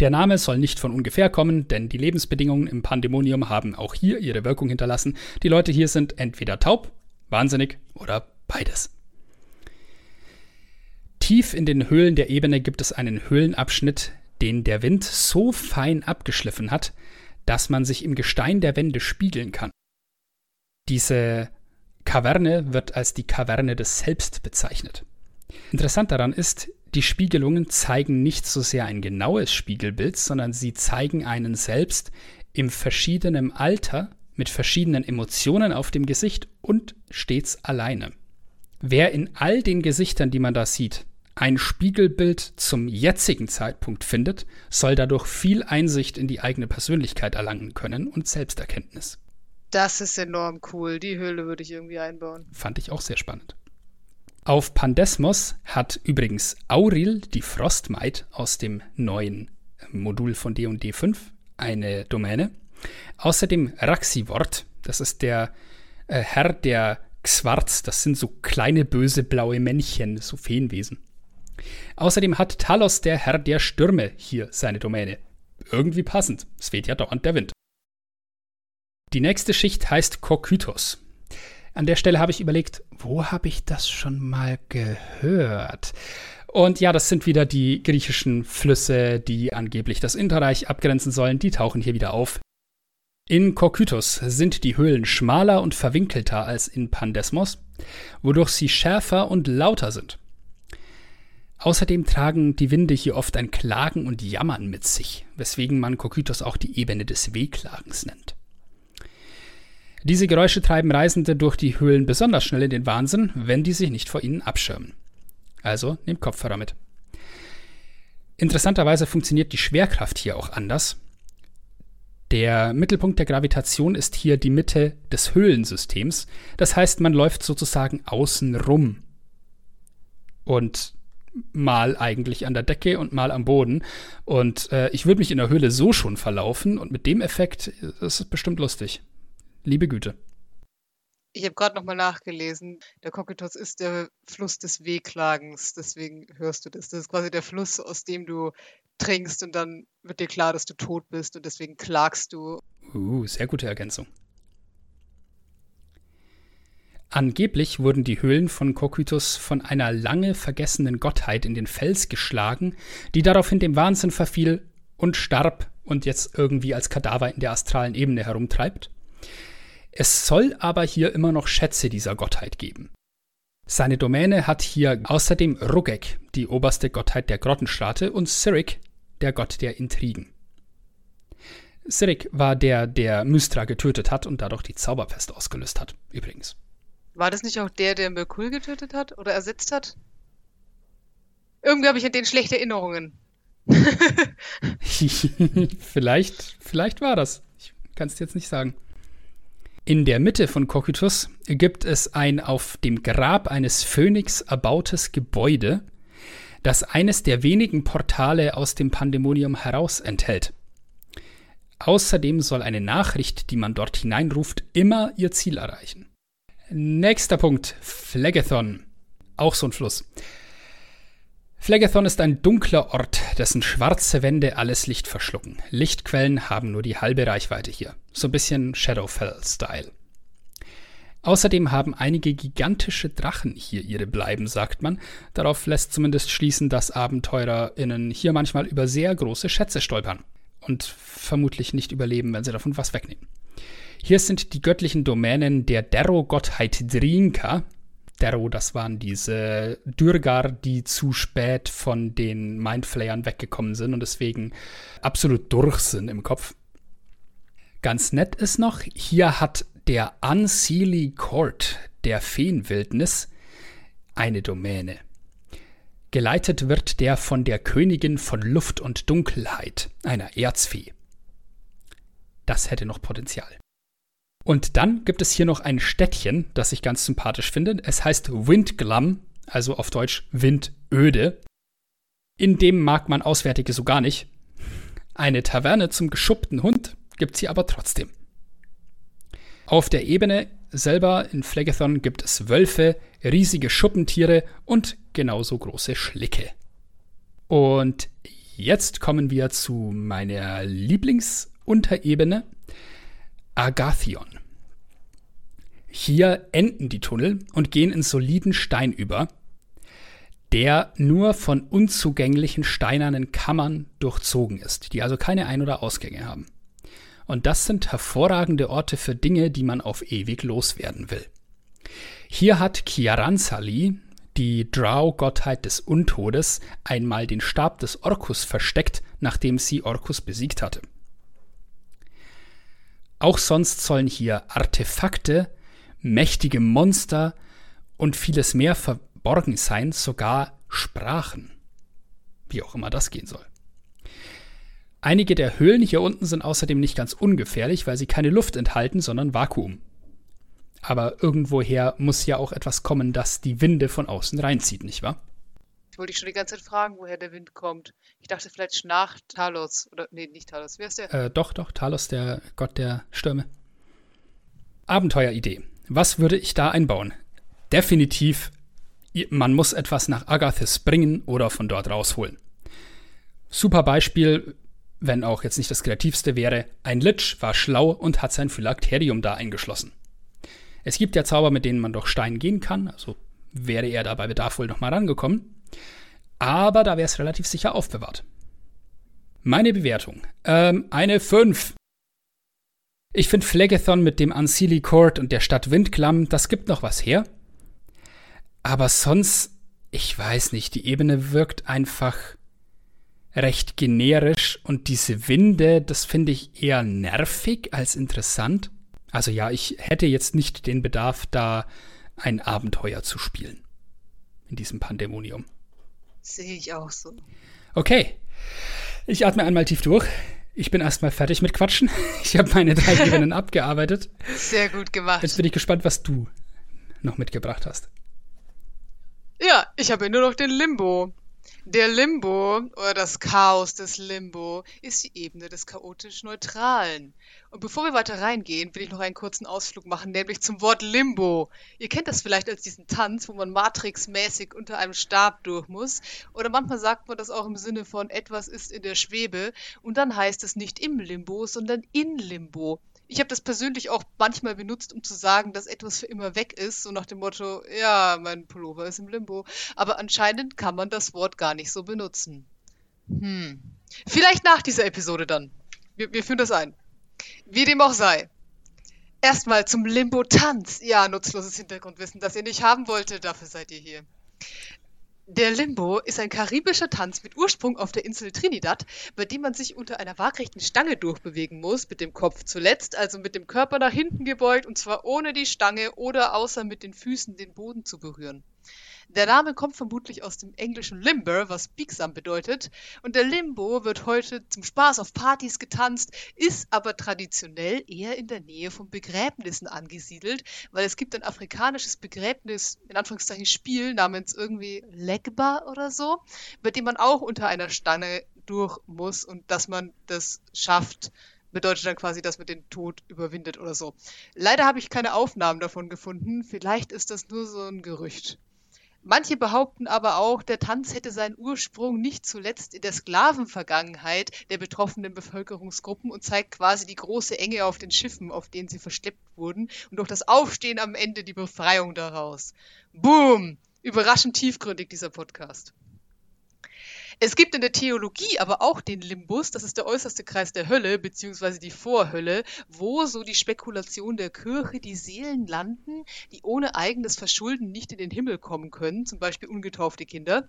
Der Name soll nicht von ungefähr kommen, denn die Lebensbedingungen im Pandemonium haben auch hier ihre Wirkung hinterlassen. Die Leute hier sind entweder taub, wahnsinnig oder beides. Tief in den Höhlen der Ebene gibt es einen Höhlenabschnitt, den der Wind so fein abgeschliffen hat, dass man sich im Gestein der Wände spiegeln kann. Diese Kaverne wird als die Kaverne des Selbst bezeichnet. Interessant daran ist, die Spiegelungen zeigen nicht so sehr ein genaues Spiegelbild, sondern sie zeigen einen selbst im verschiedenen Alter, mit verschiedenen Emotionen auf dem Gesicht und stets alleine. Wer in all den Gesichtern, die man da sieht, ein Spiegelbild zum jetzigen Zeitpunkt findet, soll dadurch viel Einsicht in die eigene Persönlichkeit erlangen können und Selbsterkenntnis. Das ist enorm cool. Die Höhle würde ich irgendwie einbauen. Fand ich auch sehr spannend. Auf Pandesmos hat übrigens Auril, die Frostmaid aus dem neuen Modul von D&D 5, eine Domäne. Außerdem Raxivort, das ist der äh, Herr der Xwarz, das sind so kleine böse blaue Männchen, so Feenwesen. Außerdem hat Talos, der Herr der Stürme, hier seine Domäne. Irgendwie passend, es weht ja dauernd der Wind. Die nächste Schicht heißt Kokytos. An der Stelle habe ich überlegt, wo habe ich das schon mal gehört? Und ja, das sind wieder die griechischen Flüsse, die angeblich das Interreich abgrenzen sollen, die tauchen hier wieder auf. In Kokytos sind die Höhlen schmaler und verwinkelter als in Pandesmos, wodurch sie schärfer und lauter sind. Außerdem tragen die Winde hier oft ein Klagen und Jammern mit sich, weswegen man Kokytos auch die Ebene des Wehklagens nennt. Diese Geräusche treiben Reisende durch die Höhlen besonders schnell in den Wahnsinn, wenn die sich nicht vor ihnen abschirmen. Also nehmt Kopfhörer mit. Interessanterweise funktioniert die Schwerkraft hier auch anders. Der Mittelpunkt der Gravitation ist hier die Mitte des Höhlensystems. Das heißt, man läuft sozusagen außen rum. Und mal eigentlich an der Decke und mal am Boden. Und äh, ich würde mich in der Höhle so schon verlaufen und mit dem Effekt, das ist bestimmt lustig. Liebe Güte. Ich habe gerade nochmal nachgelesen. Der Koketos ist der Fluss des Wehklagens, deswegen hörst du das. Das ist quasi der Fluss, aus dem du trinkst und dann wird dir klar, dass du tot bist und deswegen klagst du. Uh, sehr gute Ergänzung. Angeblich wurden die Höhlen von Kokytos von einer lange vergessenen Gottheit in den Fels geschlagen, die daraufhin dem Wahnsinn verfiel und starb und jetzt irgendwie als Kadaver in der astralen Ebene herumtreibt. Es soll aber hier immer noch Schätze dieser Gottheit geben. Seine Domäne hat hier außerdem Rugek, die oberste Gottheit der Grottenstraße, und Sirik, der Gott der Intrigen. Sirik war der, der Mystra getötet hat und dadurch die Zauberpest ausgelöst hat, übrigens. War das nicht auch der, der Merkul getötet hat oder ersetzt hat? Irgendwie habe ich an den schlechte Erinnerungen. vielleicht, vielleicht war das. Ich kann es jetzt nicht sagen. In der Mitte von Cocytus gibt es ein auf dem Grab eines Phönix erbautes Gebäude, das eines der wenigen Portale aus dem Pandemonium heraus enthält. Außerdem soll eine Nachricht, die man dort hineinruft, immer ihr Ziel erreichen. Nächster Punkt, Phlegethon. Auch so ein Fluss. Phlegethon ist ein dunkler Ort, dessen schwarze Wände alles Licht verschlucken. Lichtquellen haben nur die halbe Reichweite hier. So ein bisschen Shadowfell-Style. Außerdem haben einige gigantische Drachen hier ihre Bleiben, sagt man. Darauf lässt zumindest schließen, dass AbenteurerInnen hier manchmal über sehr große Schätze stolpern und vermutlich nicht überleben, wenn sie davon was wegnehmen. Hier sind die göttlichen Domänen der Derro-Gottheit Drinka. Derro, das waren diese Dürgar, die zu spät von den Mindflayern weggekommen sind und deswegen absolut durch sind im Kopf. Ganz nett ist noch, hier hat der Unseelie Court der Feenwildnis eine Domäne. Geleitet wird der von der Königin von Luft und Dunkelheit, einer Erzfee. Das hätte noch Potenzial. Und dann gibt es hier noch ein Städtchen, das ich ganz sympathisch finde. Es heißt Windglam, also auf Deutsch Windöde. In dem mag man Auswärtige so gar nicht. Eine Taverne zum geschuppten Hund gibt sie aber trotzdem. Auf der Ebene selber in Phlegethon gibt es Wölfe, riesige Schuppentiere und genauso große Schlicke. Und jetzt kommen wir zu meiner Lieblingsunterebene, Agathion. Hier enden die Tunnel und gehen in soliden Stein über, der nur von unzugänglichen steinernen Kammern durchzogen ist, die also keine Ein- oder Ausgänge haben. Und das sind hervorragende Orte für Dinge, die man auf ewig loswerden will. Hier hat Kiaransali, die Drow-Gottheit des Untodes, einmal den Stab des Orkus versteckt, nachdem sie Orkus besiegt hatte. Auch sonst sollen hier Artefakte, mächtige Monster und vieles mehr verborgen sein, sogar Sprachen. Wie auch immer das gehen soll. Einige der Höhlen hier unten sind außerdem nicht ganz ungefährlich, weil sie keine Luft enthalten, sondern Vakuum. Aber irgendwoher muss ja auch etwas kommen, das die Winde von außen reinzieht, nicht wahr? Ich wollte dich schon die ganze Zeit fragen, woher der Wind kommt. Ich dachte vielleicht nach Talos. Oder, nee, nicht Talos. Wer ist der? Äh, doch, doch, Talos, der Gott der Stürme. Abenteueridee. Was würde ich da einbauen? Definitiv, man muss etwas nach Agathis bringen oder von dort rausholen. Super Beispiel, wenn auch jetzt nicht das kreativste wäre, ein Lich war schlau und hat sein Phylakterium da eingeschlossen. Es gibt ja Zauber, mit denen man durch Stein gehen kann, also wäre er da bei Bedarf wohl nochmal rangekommen. Aber da wäre es relativ sicher aufbewahrt. Meine Bewertung. Ähm, eine 5. Ich finde Phlegethon mit dem Unseelie Court und der Stadt Windklamm, das gibt noch was her. Aber sonst, ich weiß nicht, die Ebene wirkt einfach recht generisch und diese Winde, das finde ich eher nervig als interessant. Also ja, ich hätte jetzt nicht den Bedarf, da ein Abenteuer zu spielen. In diesem Pandemonium. Sehe ich auch so. Okay. Ich atme einmal tief durch. Ich bin erstmal fertig mit Quatschen. Ich habe meine drei Ebenen abgearbeitet. Sehr gut gemacht. Jetzt bin ich gespannt, was du noch mitgebracht hast. Ja, ich habe nur noch den Limbo. Der Limbo oder das Chaos des Limbo ist die Ebene des chaotisch Neutralen. Und bevor wir weiter reingehen, will ich noch einen kurzen Ausflug machen, nämlich zum Wort Limbo. Ihr kennt das vielleicht als diesen Tanz, wo man Matrix-mäßig unter einem Stab durch muss. Oder manchmal sagt man das auch im Sinne von etwas ist in der Schwebe. Und dann heißt es nicht im Limbo, sondern in Limbo. Ich habe das persönlich auch manchmal benutzt, um zu sagen, dass etwas für immer weg ist, so nach dem Motto, ja, mein Pullover ist im Limbo. Aber anscheinend kann man das Wort gar nicht so benutzen. Hm. Vielleicht nach dieser Episode dann. Wir, wir führen das ein. Wie dem auch sei. Erstmal zum Limbo-Tanz. Ja, nutzloses Hintergrundwissen, das ihr nicht haben wolltet, dafür seid ihr hier. Der Limbo ist ein karibischer Tanz mit Ursprung auf der Insel Trinidad, bei dem man sich unter einer waagrechten Stange durchbewegen muss, mit dem Kopf zuletzt, also mit dem Körper nach hinten gebeugt und zwar ohne die Stange oder außer mit den Füßen den Boden zu berühren. Der Name kommt vermutlich aus dem englischen Limber, was biegsam bedeutet. Und der Limbo wird heute zum Spaß auf Partys getanzt, ist aber traditionell eher in der Nähe von Begräbnissen angesiedelt, weil es gibt ein afrikanisches Begräbnis, in Anführungszeichen Spiel, namens irgendwie Legba oder so, bei dem man auch unter einer Stange durch muss und dass man das schafft, bedeutet dann quasi, dass man den Tod überwindet oder so. Leider habe ich keine Aufnahmen davon gefunden. Vielleicht ist das nur so ein Gerücht. Manche behaupten aber auch, der Tanz hätte seinen Ursprung nicht zuletzt in der Sklavenvergangenheit der betroffenen Bevölkerungsgruppen und zeigt quasi die große Enge auf den Schiffen, auf denen sie verschleppt wurden und durch das Aufstehen am Ende die Befreiung daraus. Boom! Überraschend tiefgründig dieser Podcast. Es gibt in der Theologie aber auch den Limbus, das ist der äußerste Kreis der Hölle, beziehungsweise die Vorhölle, wo so die Spekulation der Kirche die Seelen landen, die ohne eigenes Verschulden nicht in den Himmel kommen können, zum Beispiel ungetaufte Kinder.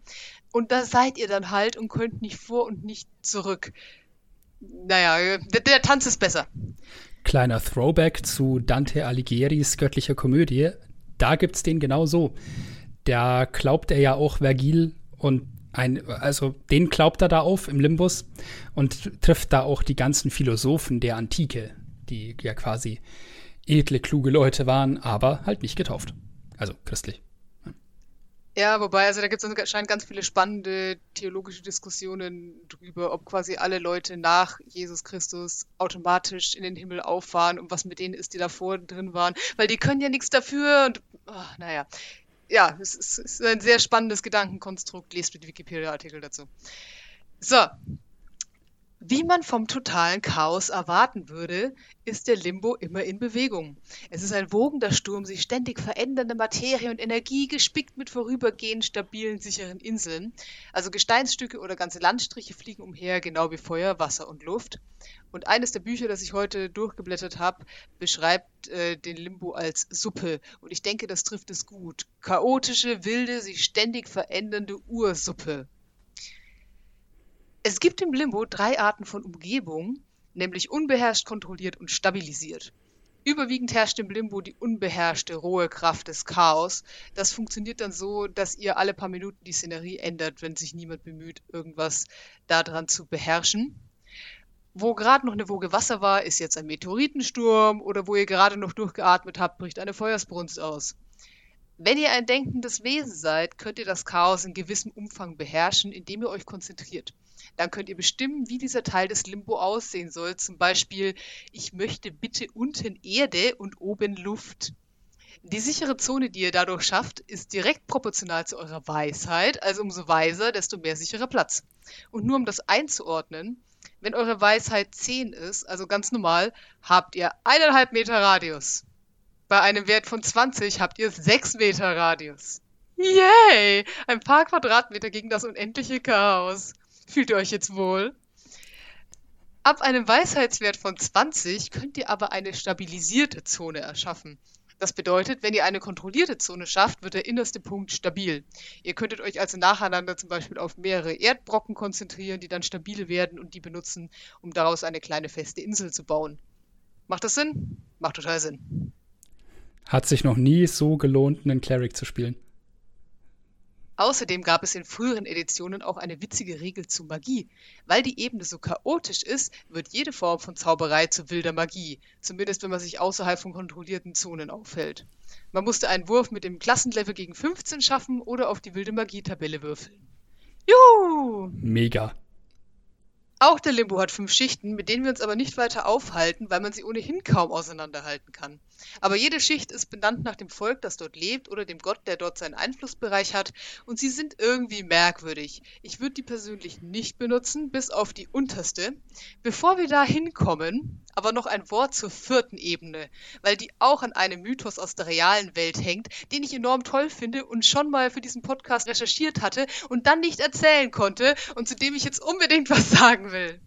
Und da seid ihr dann halt und könnt nicht vor und nicht zurück. Naja, der, der Tanz ist besser. Kleiner Throwback zu Dante Alighieri's göttlicher Komödie. Da gibt's den genau so. Da glaubt er ja auch Vergil und ein, also den glaubt er da auf im Limbus und trifft da auch die ganzen Philosophen der Antike, die ja quasi edle, kluge Leute waren, aber halt nicht getauft. Also christlich. Ja, wobei, also da gibt es anscheinend ganz viele spannende theologische Diskussionen drüber, ob quasi alle Leute nach Jesus Christus automatisch in den Himmel auffahren und was mit denen ist, die davor drin waren, weil die können ja nichts dafür und oh, naja, ja, es ist, es ist ein sehr spannendes Gedankenkonstrukt. Lest bitte Wikipedia-Artikel dazu. So. Wie man vom totalen Chaos erwarten würde, ist der Limbo immer in Bewegung. Es ist ein wogender Sturm, sich ständig verändernde Materie und Energie, gespickt mit vorübergehend stabilen, sicheren Inseln. Also Gesteinsstücke oder ganze Landstriche fliegen umher, genau wie Feuer, Wasser und Luft. Und eines der Bücher, das ich heute durchgeblättert habe, beschreibt äh, den Limbo als Suppe. Und ich denke, das trifft es gut. Chaotische, wilde, sich ständig verändernde Ursuppe. Es gibt im Limbo drei Arten von Umgebung, nämlich unbeherrscht, kontrolliert und stabilisiert. Überwiegend herrscht im Limbo die unbeherrschte, rohe Kraft des Chaos. Das funktioniert dann so, dass ihr alle paar Minuten die Szenerie ändert, wenn sich niemand bemüht, irgendwas daran zu beherrschen. Wo gerade noch eine Woge Wasser war, ist jetzt ein Meteoritensturm oder wo ihr gerade noch durchgeatmet habt, bricht eine Feuersbrunst aus. Wenn ihr ein denkendes Wesen seid, könnt ihr das Chaos in gewissem Umfang beherrschen, indem ihr euch konzentriert. Dann könnt ihr bestimmen, wie dieser Teil des Limbo aussehen soll. Zum Beispiel, ich möchte bitte unten Erde und oben Luft. Die sichere Zone, die ihr dadurch schafft, ist direkt proportional zu eurer Weisheit, also umso weiser, desto mehr sicherer Platz. Und nur um das einzuordnen, wenn eure Weisheit 10 ist, also ganz normal, habt ihr eineinhalb Meter Radius. Bei einem Wert von 20 habt ihr 6 Meter Radius. Yay! Ein paar Quadratmeter gegen das unendliche Chaos. Fühlt ihr euch jetzt wohl? Ab einem Weisheitswert von 20 könnt ihr aber eine stabilisierte Zone erschaffen. Das bedeutet, wenn ihr eine kontrollierte Zone schafft, wird der innerste Punkt stabil. Ihr könntet euch also nacheinander zum Beispiel auf mehrere Erdbrocken konzentrieren, die dann stabil werden und die benutzen, um daraus eine kleine feste Insel zu bauen. Macht das Sinn? Macht total Sinn. Hat sich noch nie so gelohnt, einen Cleric zu spielen. Außerdem gab es in früheren Editionen auch eine witzige Regel zu Magie. Weil die Ebene so chaotisch ist, wird jede Form von Zauberei zu wilder Magie, zumindest wenn man sich außerhalb von kontrollierten Zonen aufhält. Man musste einen Wurf mit dem Klassenlevel gegen 15 schaffen oder auf die wilde Magie-Tabelle würfeln. Juhu! Mega. Auch der Limbo hat fünf Schichten, mit denen wir uns aber nicht weiter aufhalten, weil man sie ohnehin kaum auseinanderhalten kann. Aber jede Schicht ist benannt nach dem Volk, das dort lebt oder dem Gott, der dort seinen Einflussbereich hat und sie sind irgendwie merkwürdig. Ich würde die persönlich nicht benutzen, bis auf die unterste. Bevor wir da hinkommen, aber noch ein Wort zur vierten Ebene, weil die auch an einem Mythos aus der realen Welt hängt, den ich enorm toll finde und schon mal für diesen Podcast recherchiert hatte und dann nicht erzählen konnte und zu dem ich jetzt unbedingt was sagen will.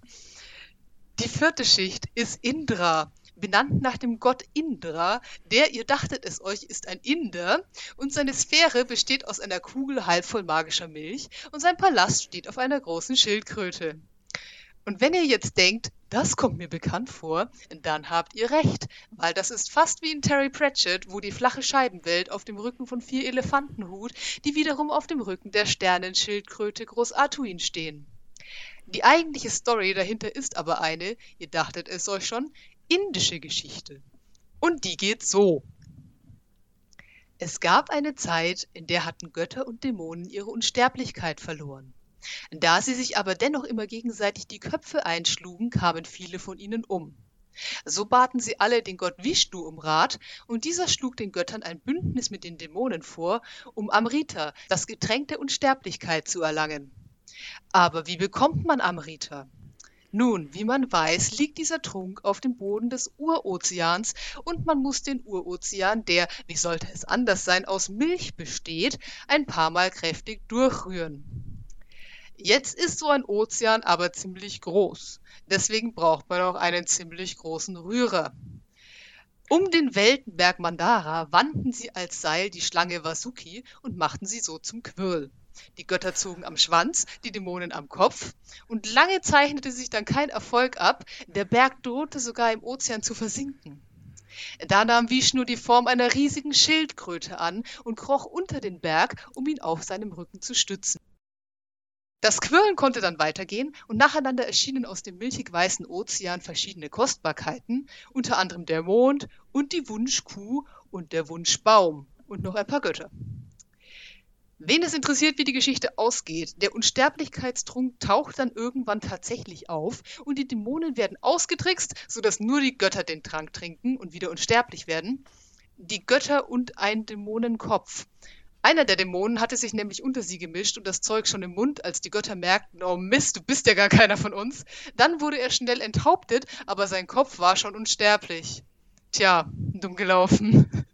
Die vierte Schicht ist Indra, benannt nach dem Gott Indra, der, ihr dachtet es euch, ist ein Inder und seine Sphäre besteht aus einer Kugel halb voll magischer Milch und sein Palast steht auf einer großen Schildkröte. Und wenn ihr jetzt denkt, das kommt mir bekannt vor, dann habt ihr recht, weil das ist fast wie in Terry Pratchett, wo die flache Scheibenwelt auf dem Rücken von vier Elefanten ruht, die wiederum auf dem Rücken der Sternenschildkröte Groß Artuin stehen. Die eigentliche Story dahinter ist aber eine, ihr dachtet es euch schon, indische Geschichte. Und die geht so. Es gab eine Zeit, in der hatten Götter und Dämonen ihre Unsterblichkeit verloren. Da sie sich aber dennoch immer gegenseitig die Köpfe einschlugen, kamen viele von ihnen um. So baten sie alle den Gott Vishnu um Rat, und dieser schlug den Göttern ein Bündnis mit den Dämonen vor, um Amrita, das Getränk der Unsterblichkeit, zu erlangen. Aber wie bekommt man Amrita? Nun, wie man weiß, liegt dieser Trunk auf dem Boden des Urozeans und man muss den Urozean, der, wie sollte es anders sein, aus Milch besteht, ein paar Mal kräftig durchrühren. Jetzt ist so ein Ozean aber ziemlich groß. Deswegen braucht man auch einen ziemlich großen Rührer. Um den Weltenberg Mandara wandten sie als Seil die Schlange Vasuki und machten sie so zum Quirl. Die Götter zogen am Schwanz, die Dämonen am Kopf, und lange zeichnete sich dann kein Erfolg ab, der Berg drohte sogar im Ozean zu versinken. Da nahm Vishnu die Form einer riesigen Schildkröte an und kroch unter den Berg, um ihn auf seinem Rücken zu stützen. Das Quirlen konnte dann weitergehen und nacheinander erschienen aus dem milchig-weißen Ozean verschiedene Kostbarkeiten, unter anderem der Mond und die Wunschkuh und der Wunschbaum und noch ein paar Götter. Wen es interessiert, wie die Geschichte ausgeht, der Unsterblichkeitstrunk taucht dann irgendwann tatsächlich auf und die Dämonen werden ausgetrickst, sodass nur die Götter den Trank trinken und wieder unsterblich werden. Die Götter und ein Dämonenkopf. Einer der Dämonen hatte sich nämlich unter sie gemischt und das Zeug schon im Mund, als die Götter merkten, oh Mist, du bist ja gar keiner von uns. Dann wurde er schnell enthauptet, aber sein Kopf war schon unsterblich. Tja, dumm gelaufen.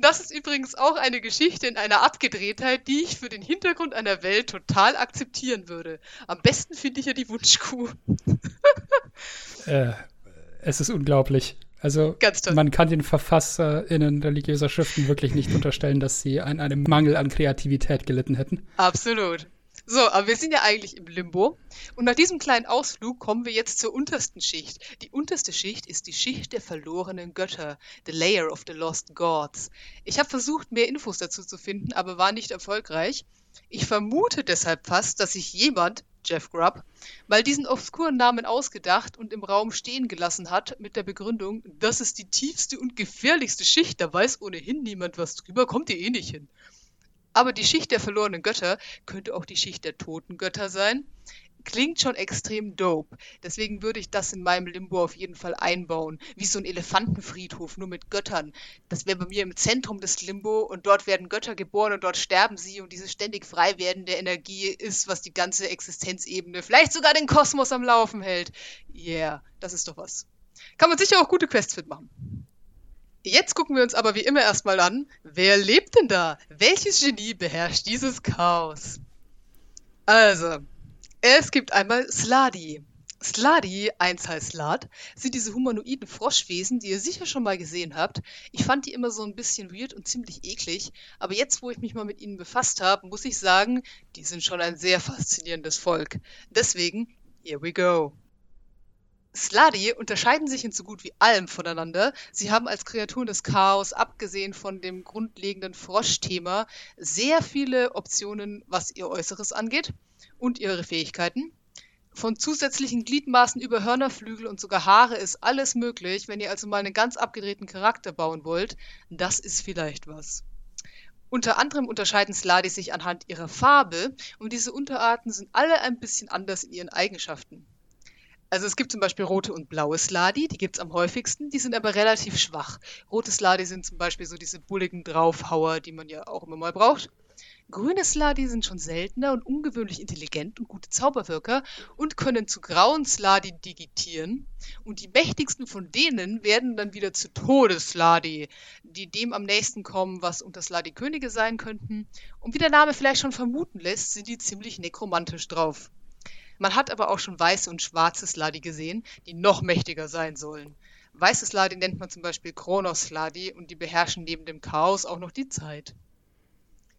Das ist übrigens auch eine Geschichte in einer Abgedrehtheit, die ich für den Hintergrund einer Welt total akzeptieren würde. Am besten finde ich ja die Wunschkuh. äh, es ist unglaublich. Also man kann den VerfasserInnen religiöser Schriften wirklich nicht unterstellen, dass sie an einem Mangel an Kreativität gelitten hätten. Absolut. So, aber wir sind ja eigentlich im Limbo. Und nach diesem kleinen Ausflug kommen wir jetzt zur untersten Schicht. Die unterste Schicht ist die Schicht der verlorenen Götter, the layer of the lost gods. Ich habe versucht, mehr Infos dazu zu finden, aber war nicht erfolgreich. Ich vermute deshalb fast, dass sich jemand, Jeff Grubb, mal diesen obskuren Namen ausgedacht und im Raum stehen gelassen hat mit der Begründung, das ist die tiefste und gefährlichste Schicht, da weiß ohnehin niemand was drüber, kommt ihr eh nicht hin. Aber die Schicht der verlorenen Götter könnte auch die Schicht der toten Götter sein. Klingt schon extrem dope. Deswegen würde ich das in meinem Limbo auf jeden Fall einbauen. Wie so ein Elefantenfriedhof, nur mit Göttern. Das wäre bei mir im Zentrum des Limbo und dort werden Götter geboren und dort sterben sie und dieses ständig frei werden der Energie ist, was die ganze Existenzebene, vielleicht sogar den Kosmos am Laufen hält. Yeah, das ist doch was. Kann man sicher auch gute Quests mitmachen. Jetzt gucken wir uns aber wie immer erstmal an, wer lebt denn da? Welches Genie beherrscht dieses Chaos? Also, es gibt einmal Sladi. Sladi, eins heißt Slad, sind diese humanoiden Froschwesen, die ihr sicher schon mal gesehen habt. Ich fand die immer so ein bisschen weird und ziemlich eklig, aber jetzt, wo ich mich mal mit ihnen befasst habe, muss ich sagen, die sind schon ein sehr faszinierendes Volk. Deswegen, here we go. Sladi unterscheiden sich in so gut wie allem voneinander. Sie haben als Kreaturen des Chaos, abgesehen von dem grundlegenden Frosch-Thema, sehr viele Optionen, was ihr Äußeres angeht und ihre Fähigkeiten. Von zusätzlichen Gliedmaßen über Hörnerflügel und sogar Haare ist alles möglich. Wenn ihr also mal einen ganz abgedrehten Charakter bauen wollt, das ist vielleicht was. Unter anderem unterscheiden Sladi sich anhand ihrer Farbe und diese Unterarten sind alle ein bisschen anders in ihren Eigenschaften. Also es gibt zum Beispiel rote und blaue Sladi, die gibt es am häufigsten, die sind aber relativ schwach. Rote Sladi sind zum Beispiel so diese bulligen Draufhauer, die man ja auch immer mal braucht. Grüne Sladi sind schon seltener und ungewöhnlich intelligent und gute Zauberwirker und können zu grauen Sladi digitieren. Und die mächtigsten von denen werden dann wieder zu Todesladi, die dem am nächsten kommen, was unter Sladi-Könige sein könnten. Und wie der Name vielleicht schon vermuten lässt, sind die ziemlich nekromantisch drauf. Man hat aber auch schon weiße und schwarze Sladi gesehen, die noch mächtiger sein sollen. Weiße Sladi nennt man zum Beispiel Kronos Sladi und die beherrschen neben dem Chaos auch noch die Zeit.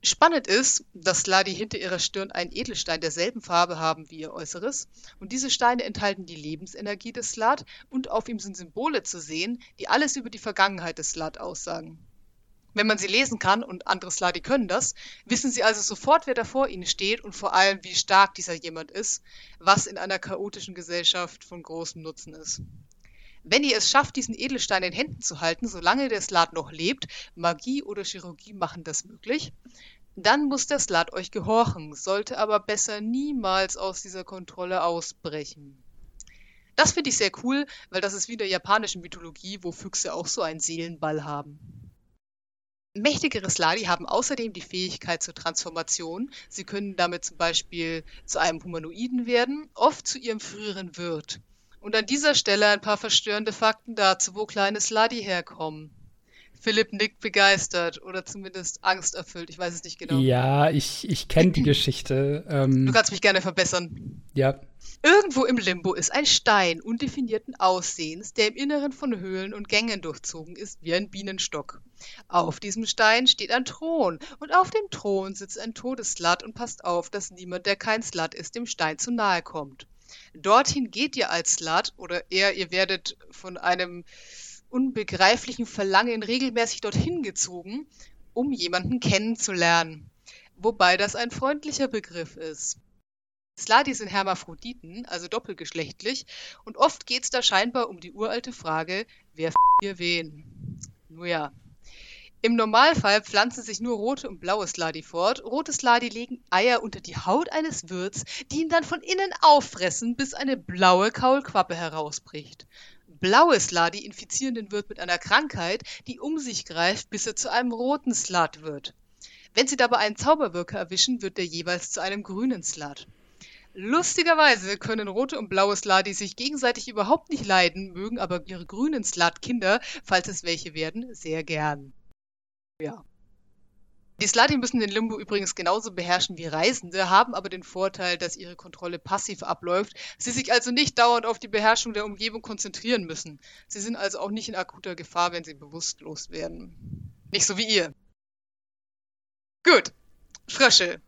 Spannend ist, dass Sladi hinter ihrer Stirn einen Edelstein derselben Farbe haben wie ihr Äußeres und diese Steine enthalten die Lebensenergie des Slad und auf ihm sind Symbole zu sehen, die alles über die Vergangenheit des Slad aussagen. Wenn man sie lesen kann, und andere Sladi können das, wissen sie also sofort, wer da vor ihnen steht und vor allem, wie stark dieser jemand ist, was in einer chaotischen Gesellschaft von großem Nutzen ist. Wenn ihr es schafft, diesen Edelstein in Händen zu halten, solange der Slat noch lebt, Magie oder Chirurgie machen das möglich, dann muss der Slat euch gehorchen, sollte aber besser niemals aus dieser Kontrolle ausbrechen. Das finde ich sehr cool, weil das ist wie in der japanischen Mythologie, wo Füchse auch so einen Seelenball haben. Mächtigere Sladi haben außerdem die Fähigkeit zur Transformation. Sie können damit zum Beispiel zu einem Humanoiden werden, oft zu ihrem früheren Wirt. Und an dieser Stelle ein paar verstörende Fakten dazu, wo kleine Sladi herkommen. Philipp nickt begeistert oder zumindest angsterfüllt, ich weiß es nicht genau. Ja, ich, ich kenne die Geschichte. Ähm, Du kannst mich gerne verbessern. ja, Irgendwo im Limbo ist ein Stein undefinierten Aussehens, der im Inneren von Höhlen und Gängen durchzogen ist wie ein Bienenstock. Auf diesem Stein steht ein Thron und auf dem Thron sitzt ein Todesslat und passt auf, dass niemand, der kein Slat ist, dem Stein zu nahe kommt. Dorthin geht ihr als Slat oder eher ihr werdet von einem unbegreiflichen Verlangen regelmäßig dorthin gezogen, um jemanden kennenzulernen. Wobei das ein freundlicher Begriff ist. Sladi sind Hermaphroditen, also doppelgeschlechtlich, und oft geht's da scheinbar um die uralte Frage, wer f hier wen? Nur ja. Im Normalfall pflanzen sich nur rote und blaue Sladi fort. Rote Sladi legen Eier unter die Haut eines Wirts, die ihn dann von innen auffressen, bis eine blaue Kaulquappe herausbricht. Blaue Sladi infizieren den Wirt mit einer Krankheit, die um sich greift, bis er zu einem roten Slat wird. Wenn sie dabei einen Zauberwirker erwischen, wird er jeweils zu einem grünen Slat. Lustigerweise können rote und blaue Sladi sich gegenseitig überhaupt nicht leiden, mögen aber ihre grünen Slat-Kinder, falls es welche werden, sehr gern. Ja. Die Sladi müssen den Limbo übrigens genauso beherrschen wie Reisende, haben aber den Vorteil, dass ihre Kontrolle passiv abläuft, sie sich also nicht dauernd auf die Beherrschung der Umgebung konzentrieren müssen. Sie sind also auch nicht in akuter Gefahr, wenn sie bewusstlos werden. Nicht so wie ihr. Gut. Frösche.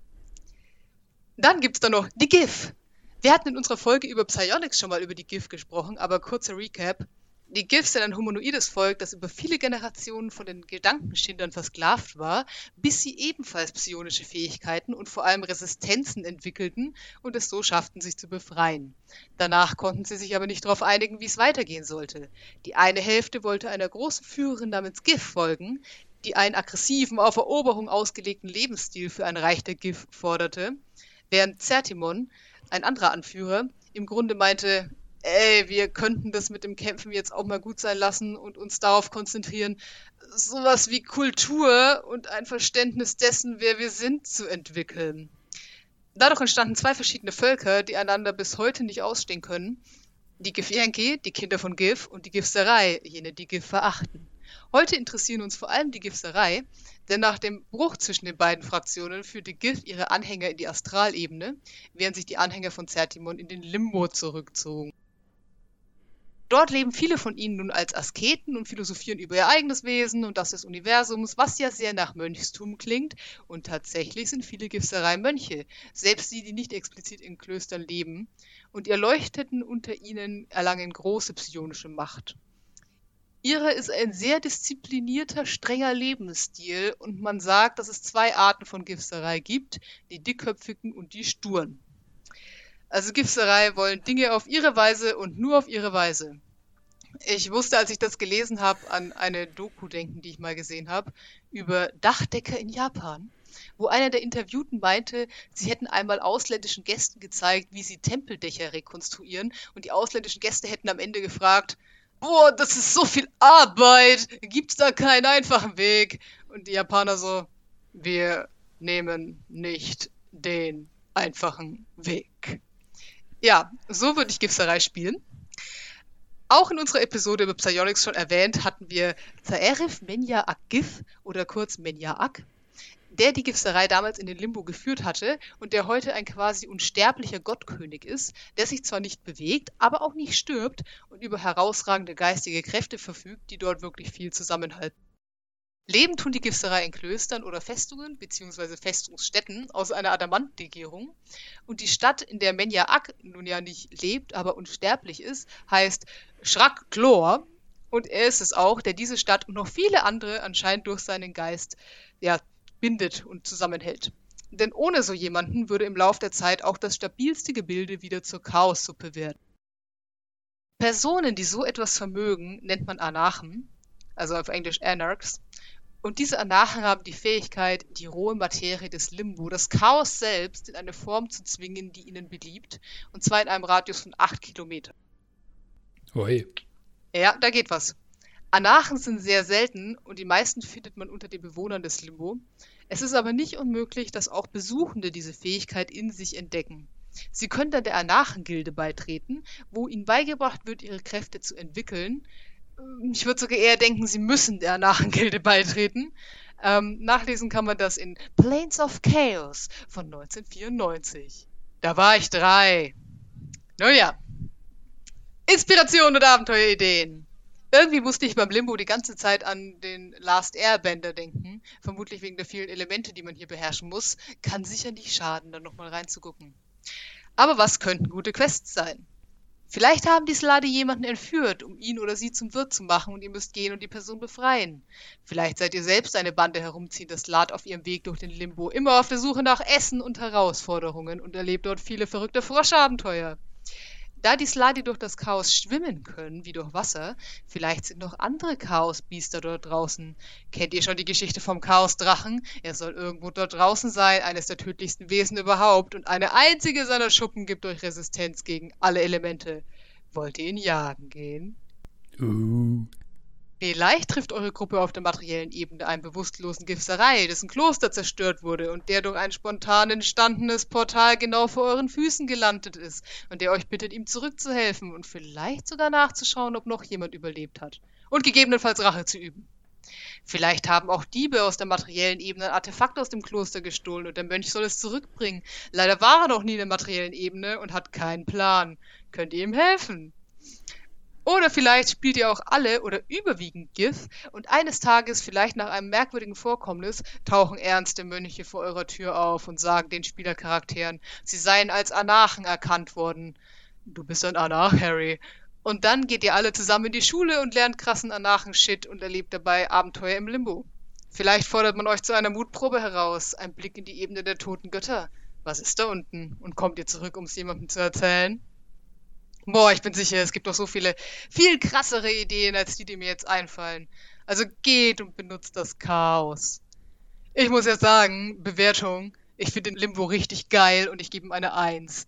Dann gibt's da noch die GIF. Wir hatten in unserer Folge über Psionics schon mal über die GIF gesprochen, aber kurzer Recap. Die GIFs sind ein humanoides Volk, das über viele Generationen von den Gedankenschindern versklavt war, bis sie ebenfalls psionische Fähigkeiten und vor allem Resistenzen entwickelten und es so schafften, sich zu befreien. Danach konnten sie sich aber nicht darauf einigen, wie es weitergehen sollte. Die eine Hälfte wollte einer großen Führerin namens GIF folgen, die einen aggressiven, auf Eroberung ausgelegten Lebensstil für ein Reich der GIF forderte, während Zertimon, ein anderer Anführer, im Grunde meinte, ey, wir könnten das mit dem Kämpfen jetzt auch mal gut sein lassen und uns darauf konzentrieren, sowas wie Kultur und ein Verständnis dessen, wer wir sind, zu entwickeln. Dadurch entstanden zwei verschiedene Völker, die einander bis heute nicht ausstehen können. Die Gifjenki, die Kinder von Gif, und die Gifserei, jene, die Gif verachten. Heute interessieren uns vor allem die Gifserei, denn nach dem Bruch zwischen den beiden Fraktionen führte Gif ihre Anhänger in die Astralebene, während sich die Anhänger von Zertimon in den Limbo zurückzogen. Dort leben viele von ihnen nun als Asketen und philosophieren über ihr eigenes Wesen und das des Universums, was ja sehr nach Mönchstum klingt. Und tatsächlich sind viele Gifserei Mönche, selbst die, die nicht explizit in Klöstern leben. Und die Erleuchteten unter ihnen erlangen große psionische Macht. Ihrer ist ein sehr disziplinierter, strenger Lebensstil und man sagt, dass es zwei Arten von Gifserei gibt, die dickköpfigen und die sturen. Also Gifserei wollen Dinge auf ihre Weise und nur auf ihre Weise. Ich musste, als ich das gelesen habe, an eine Doku denken, die ich mal gesehen habe, über Dachdecker in Japan, wo einer der Interviewten meinte, sie hätten einmal ausländischen Gästen gezeigt, wie sie Tempeldächer rekonstruieren und die ausländischen Gäste hätten am Ende gefragt, boah, das ist so viel Arbeit, gibt's da keinen einfachen Weg? Und die Japaner so, wir nehmen nicht den einfachen Weg. Ja, so würde ich Gifserei spielen. Auch in unserer Episode über Psionics schon erwähnt, hatten wir Zaerif Menja Akgif oder kurz Menja Ak, der die Gifserei damals in den Limbo geführt hatte und der heute ein quasi unsterblicher Gottkönig ist, der sich zwar nicht bewegt, aber auch nicht stirbt und über herausragende geistige Kräfte verfügt, die dort wirklich viel zusammenhalten. Leben tun die Gifserei in Klöstern oder Festungen bzw. Festungsstätten aus einer Adamantlegierung. Und die Stadt, in der Menja Ak nun ja nicht lebt, aber unsterblich ist, heißt Schrak Klor. Und er ist es auch, der diese Stadt und noch viele andere anscheinend durch seinen Geist ja, bindet und zusammenhält. Denn ohne so jemanden würde im Lauf der Zeit auch das stabilste Gebilde wieder zur Chaossuppe werden. Personen, die so etwas vermögen, nennt man Anarchen, also auf Englisch Anarchs. Und diese Anarchen haben die Fähigkeit, die rohe Materie des Limbo, das Chaos selbst, in eine Form zu zwingen, die ihnen beliebt, und zwar in einem Radius von acht Kilometern. Ui. Ja, da geht was. Anarchen sind sehr selten und die meisten findet man unter den Bewohnern des Limbo. Es ist aber nicht unmöglich, dass auch Besuchende diese Fähigkeit in sich entdecken. Sie können dann der Anarchengilde beitreten, wo ihnen beigebracht wird, ihre Kräfte zu entwickeln. Ich würde sogar eher denken, sie müssen der Anarchengilde beitreten. Ähm, nachlesen kann man das in Plains of Chaos von 1994. Da war ich drei. Nun ja. Inspiration und Abenteuerideen. Irgendwie musste ich beim Limbo die ganze Zeit an den Last Airbender denken. Vermutlich wegen der vielen Elemente, die man hier beherrschen muss. Kann sicher nicht schaden, da nochmal reinzugucken. Aber was könnten gute Quests sein? Vielleicht haben die Slade jemanden entführt, um ihn oder sie zum Wirt zu machen und ihr müsst gehen und die Person befreien. Vielleicht seid ihr selbst eine Bande herumziehender Slat auf ihrem Weg durch den Limbo, immer auf der Suche nach Essen und Herausforderungen und erlebt dort viele verrückte Froschabenteuer. Da die Sladi durch das Chaos schwimmen können, wie durch Wasser, vielleicht sind noch andere Chaosbiester dort draußen. Kennt ihr schon die Geschichte vom Chaosdrachen? Er soll irgendwo dort draußen sein, eines der tödlichsten Wesen überhaupt, und eine einzige seiner Schuppen gibt euch Resistenz gegen alle Elemente. Wollt ihr ihn jagen gehen? Uh. Vielleicht trifft eure Gruppe auf der materiellen Ebene einen bewusstlosen Gifserei, dessen Kloster zerstört wurde und der durch ein spontan entstandenes Portal genau vor euren Füßen gelandet ist und der euch bittet, ihm zurückzuhelfen und vielleicht sogar nachzuschauen, ob noch jemand überlebt hat und gegebenenfalls Rache zu üben. Vielleicht haben auch Diebe aus der materiellen Ebene ein Artefakt aus dem Kloster gestohlen und der Mönch soll es zurückbringen. Leider war er noch nie in der materiellen Ebene und hat keinen Plan. Könnt ihr ihm helfen? Oder vielleicht spielt ihr auch alle oder überwiegend GIF und eines Tages, vielleicht nach einem merkwürdigen Vorkommnis, tauchen ernste Mönche vor eurer Tür auf und sagen den Spielercharakteren, sie seien als Anarchen erkannt worden. Du bist ein Anarch, Harry. Und dann geht ihr alle zusammen in die Schule und lernt krassen Anarchen-Shit und erlebt dabei Abenteuer im Limbo. Vielleicht fordert man euch zu einer Mutprobe heraus, ein Blick in die Ebene der toten Götter. Was ist da unten? Und kommt ihr zurück, um es jemandem zu erzählen? Boah, ich bin sicher, es gibt doch so viele, viel krassere Ideen, als die, die mir jetzt einfallen. Also geht und benutzt das Chaos. Ich muss jetzt sagen, Bewertung, ich finde den Limbo richtig geil und ich gebe ihm eine Eins.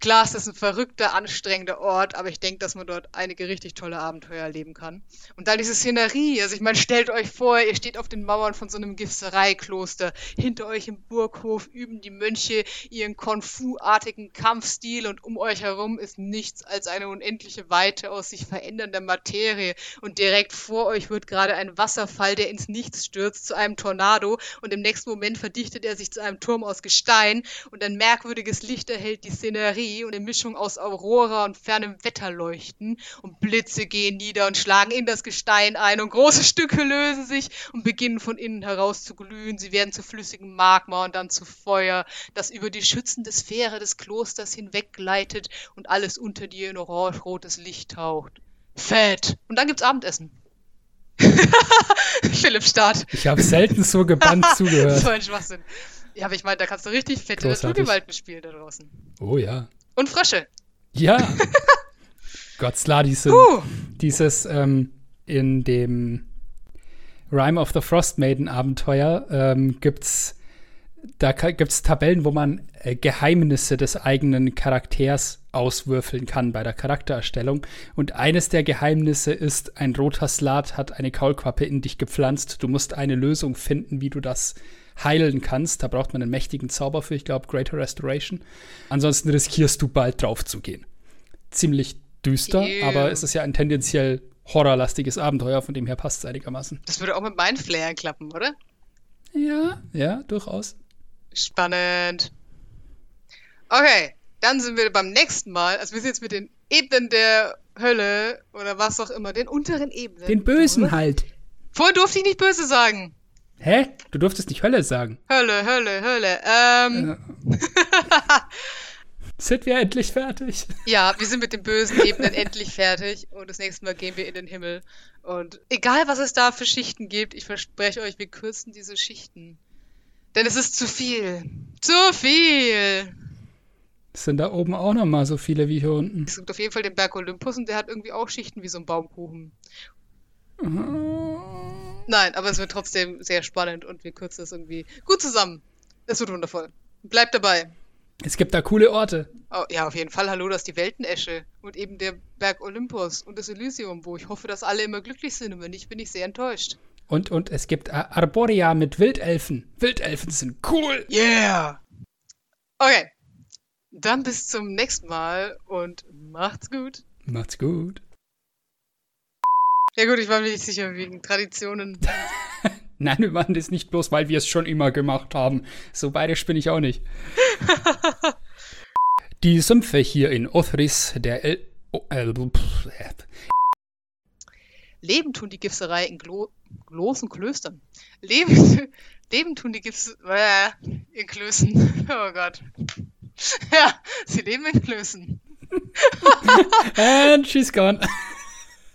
Klar, es ist ein verrückter, anstrengender Ort, aber ich denke, dass man dort einige richtig tolle Abenteuer erleben kann. Und dann diese Szenerie, also ich meine, stellt euch vor, ihr steht auf den Mauern von so einem Gifsereikloster. Hinter euch im Burghof üben die Mönche ihren Kung-Fu-artigen Kampfstil und um euch herum ist nichts als eine unendliche Weite aus sich verändernder Materie. Und direkt vor euch wird gerade ein Wasserfall, der ins Nichts stürzt, zu einem Tornado und im nächsten Moment verdichtet er sich zu einem Turm aus Gestein und ein merkwürdiges Licht erhält die Szenerie und eine Mischung aus Aurora und fernem Wetterleuchten und Blitze gehen nieder und schlagen in das Gestein ein und große Stücke lösen sich und beginnen von innen heraus zu glühen. Sie werden zu flüssigem Magma und dann zu Feuer, das über die schützende Sphäre des Klosters hinweggleitet und alles unter dir in orange-rotes Licht taucht. Fett! Und dann gibt's Abendessen. Philipp Start. Ich habe selten so gebannt zugehört. so ein Schwachsinn. Ja, aber ich meine, da kannst du richtig fette Großartig. Naturgewalt bespielen da draußen. Oh ja. Und Frösche. Ja. Gott, Sladi sind Puh. dieses ähm, in dem Rime of the Frost Maiden Abenteuer ähm, gibt's da gibt's Tabellen, wo man äh, Geheimnisse des eigenen Charakters auswürfeln kann bei der Charaktererstellung. Und eines der Geheimnisse ist, ein roter Slat hat eine Kaulquappe in dich gepflanzt. Du musst eine Lösung finden, wie du das heilen kannst. Da braucht man einen mächtigen Zauber für, ich glaube, Greater Restoration. Ansonsten riskierst du bald drauf zu gehen. Ziemlich düster, Ew. aber es ist ja ein tendenziell horrorlastiges Abenteuer, von dem her passt es einigermaßen. Das würde auch mit meinen Flayern klappen, oder? Ja, ja, durchaus. Spannend. Okay, dann sind wir beim nächsten Mal. Also wir sind jetzt mit den Ebenen der Hölle oder was auch immer, den unteren Ebenen. Den Bösen durch. halt. Vorher durfte ich nicht böse sagen. Hä? Du durftest nicht Hölle sagen. Hölle, Hölle, Hölle. Ähm, Sind wir endlich fertig? ja, wir sind mit den bösen Ebenen endlich fertig und das nächste Mal gehen wir in den Himmel. Und egal, was es da für Schichten gibt, ich verspreche euch, wir kürzen diese Schichten. Denn es ist zu viel. Zu viel. Sind da oben auch noch mal so viele wie hier unten? Es gibt auf jeden Fall den Berg Olympus und der hat irgendwie auch Schichten wie so ein Baumkuchen. Nein, aber es wird trotzdem sehr spannend und wir kürzen es irgendwie gut zusammen. Es wird wundervoll. Bleibt dabei. Es gibt da coole Orte. Oh, ja, auf jeden Fall. Hallo, das ist die Weltenesche und eben der Berg Olympus und das Elysium, wo ich hoffe, dass alle immer glücklich sind und wenn nicht, bin ich sehr enttäuscht. Und, und es gibt Ar- Arborea mit Wildelfen. Wildelfen sind cool. Yeah! Okay. Dann bis zum nächsten Mal und macht's gut. Macht's gut. Ja gut, ich war mir nicht sicher wegen Traditionen. Nein, wir machen das nicht bloß, weil wir es schon immer gemacht haben. So bayerisch bin ich auch nicht. Die Sümpfe hier in Othris, der El... Oh, äh, pff, äh, Leben tun die Gipserei in Glo großen Klöstern. Leben, Leben tun die Gips äh, in Klößen. Oh Gott. Ja, sie leben in Klößen. And she's gone.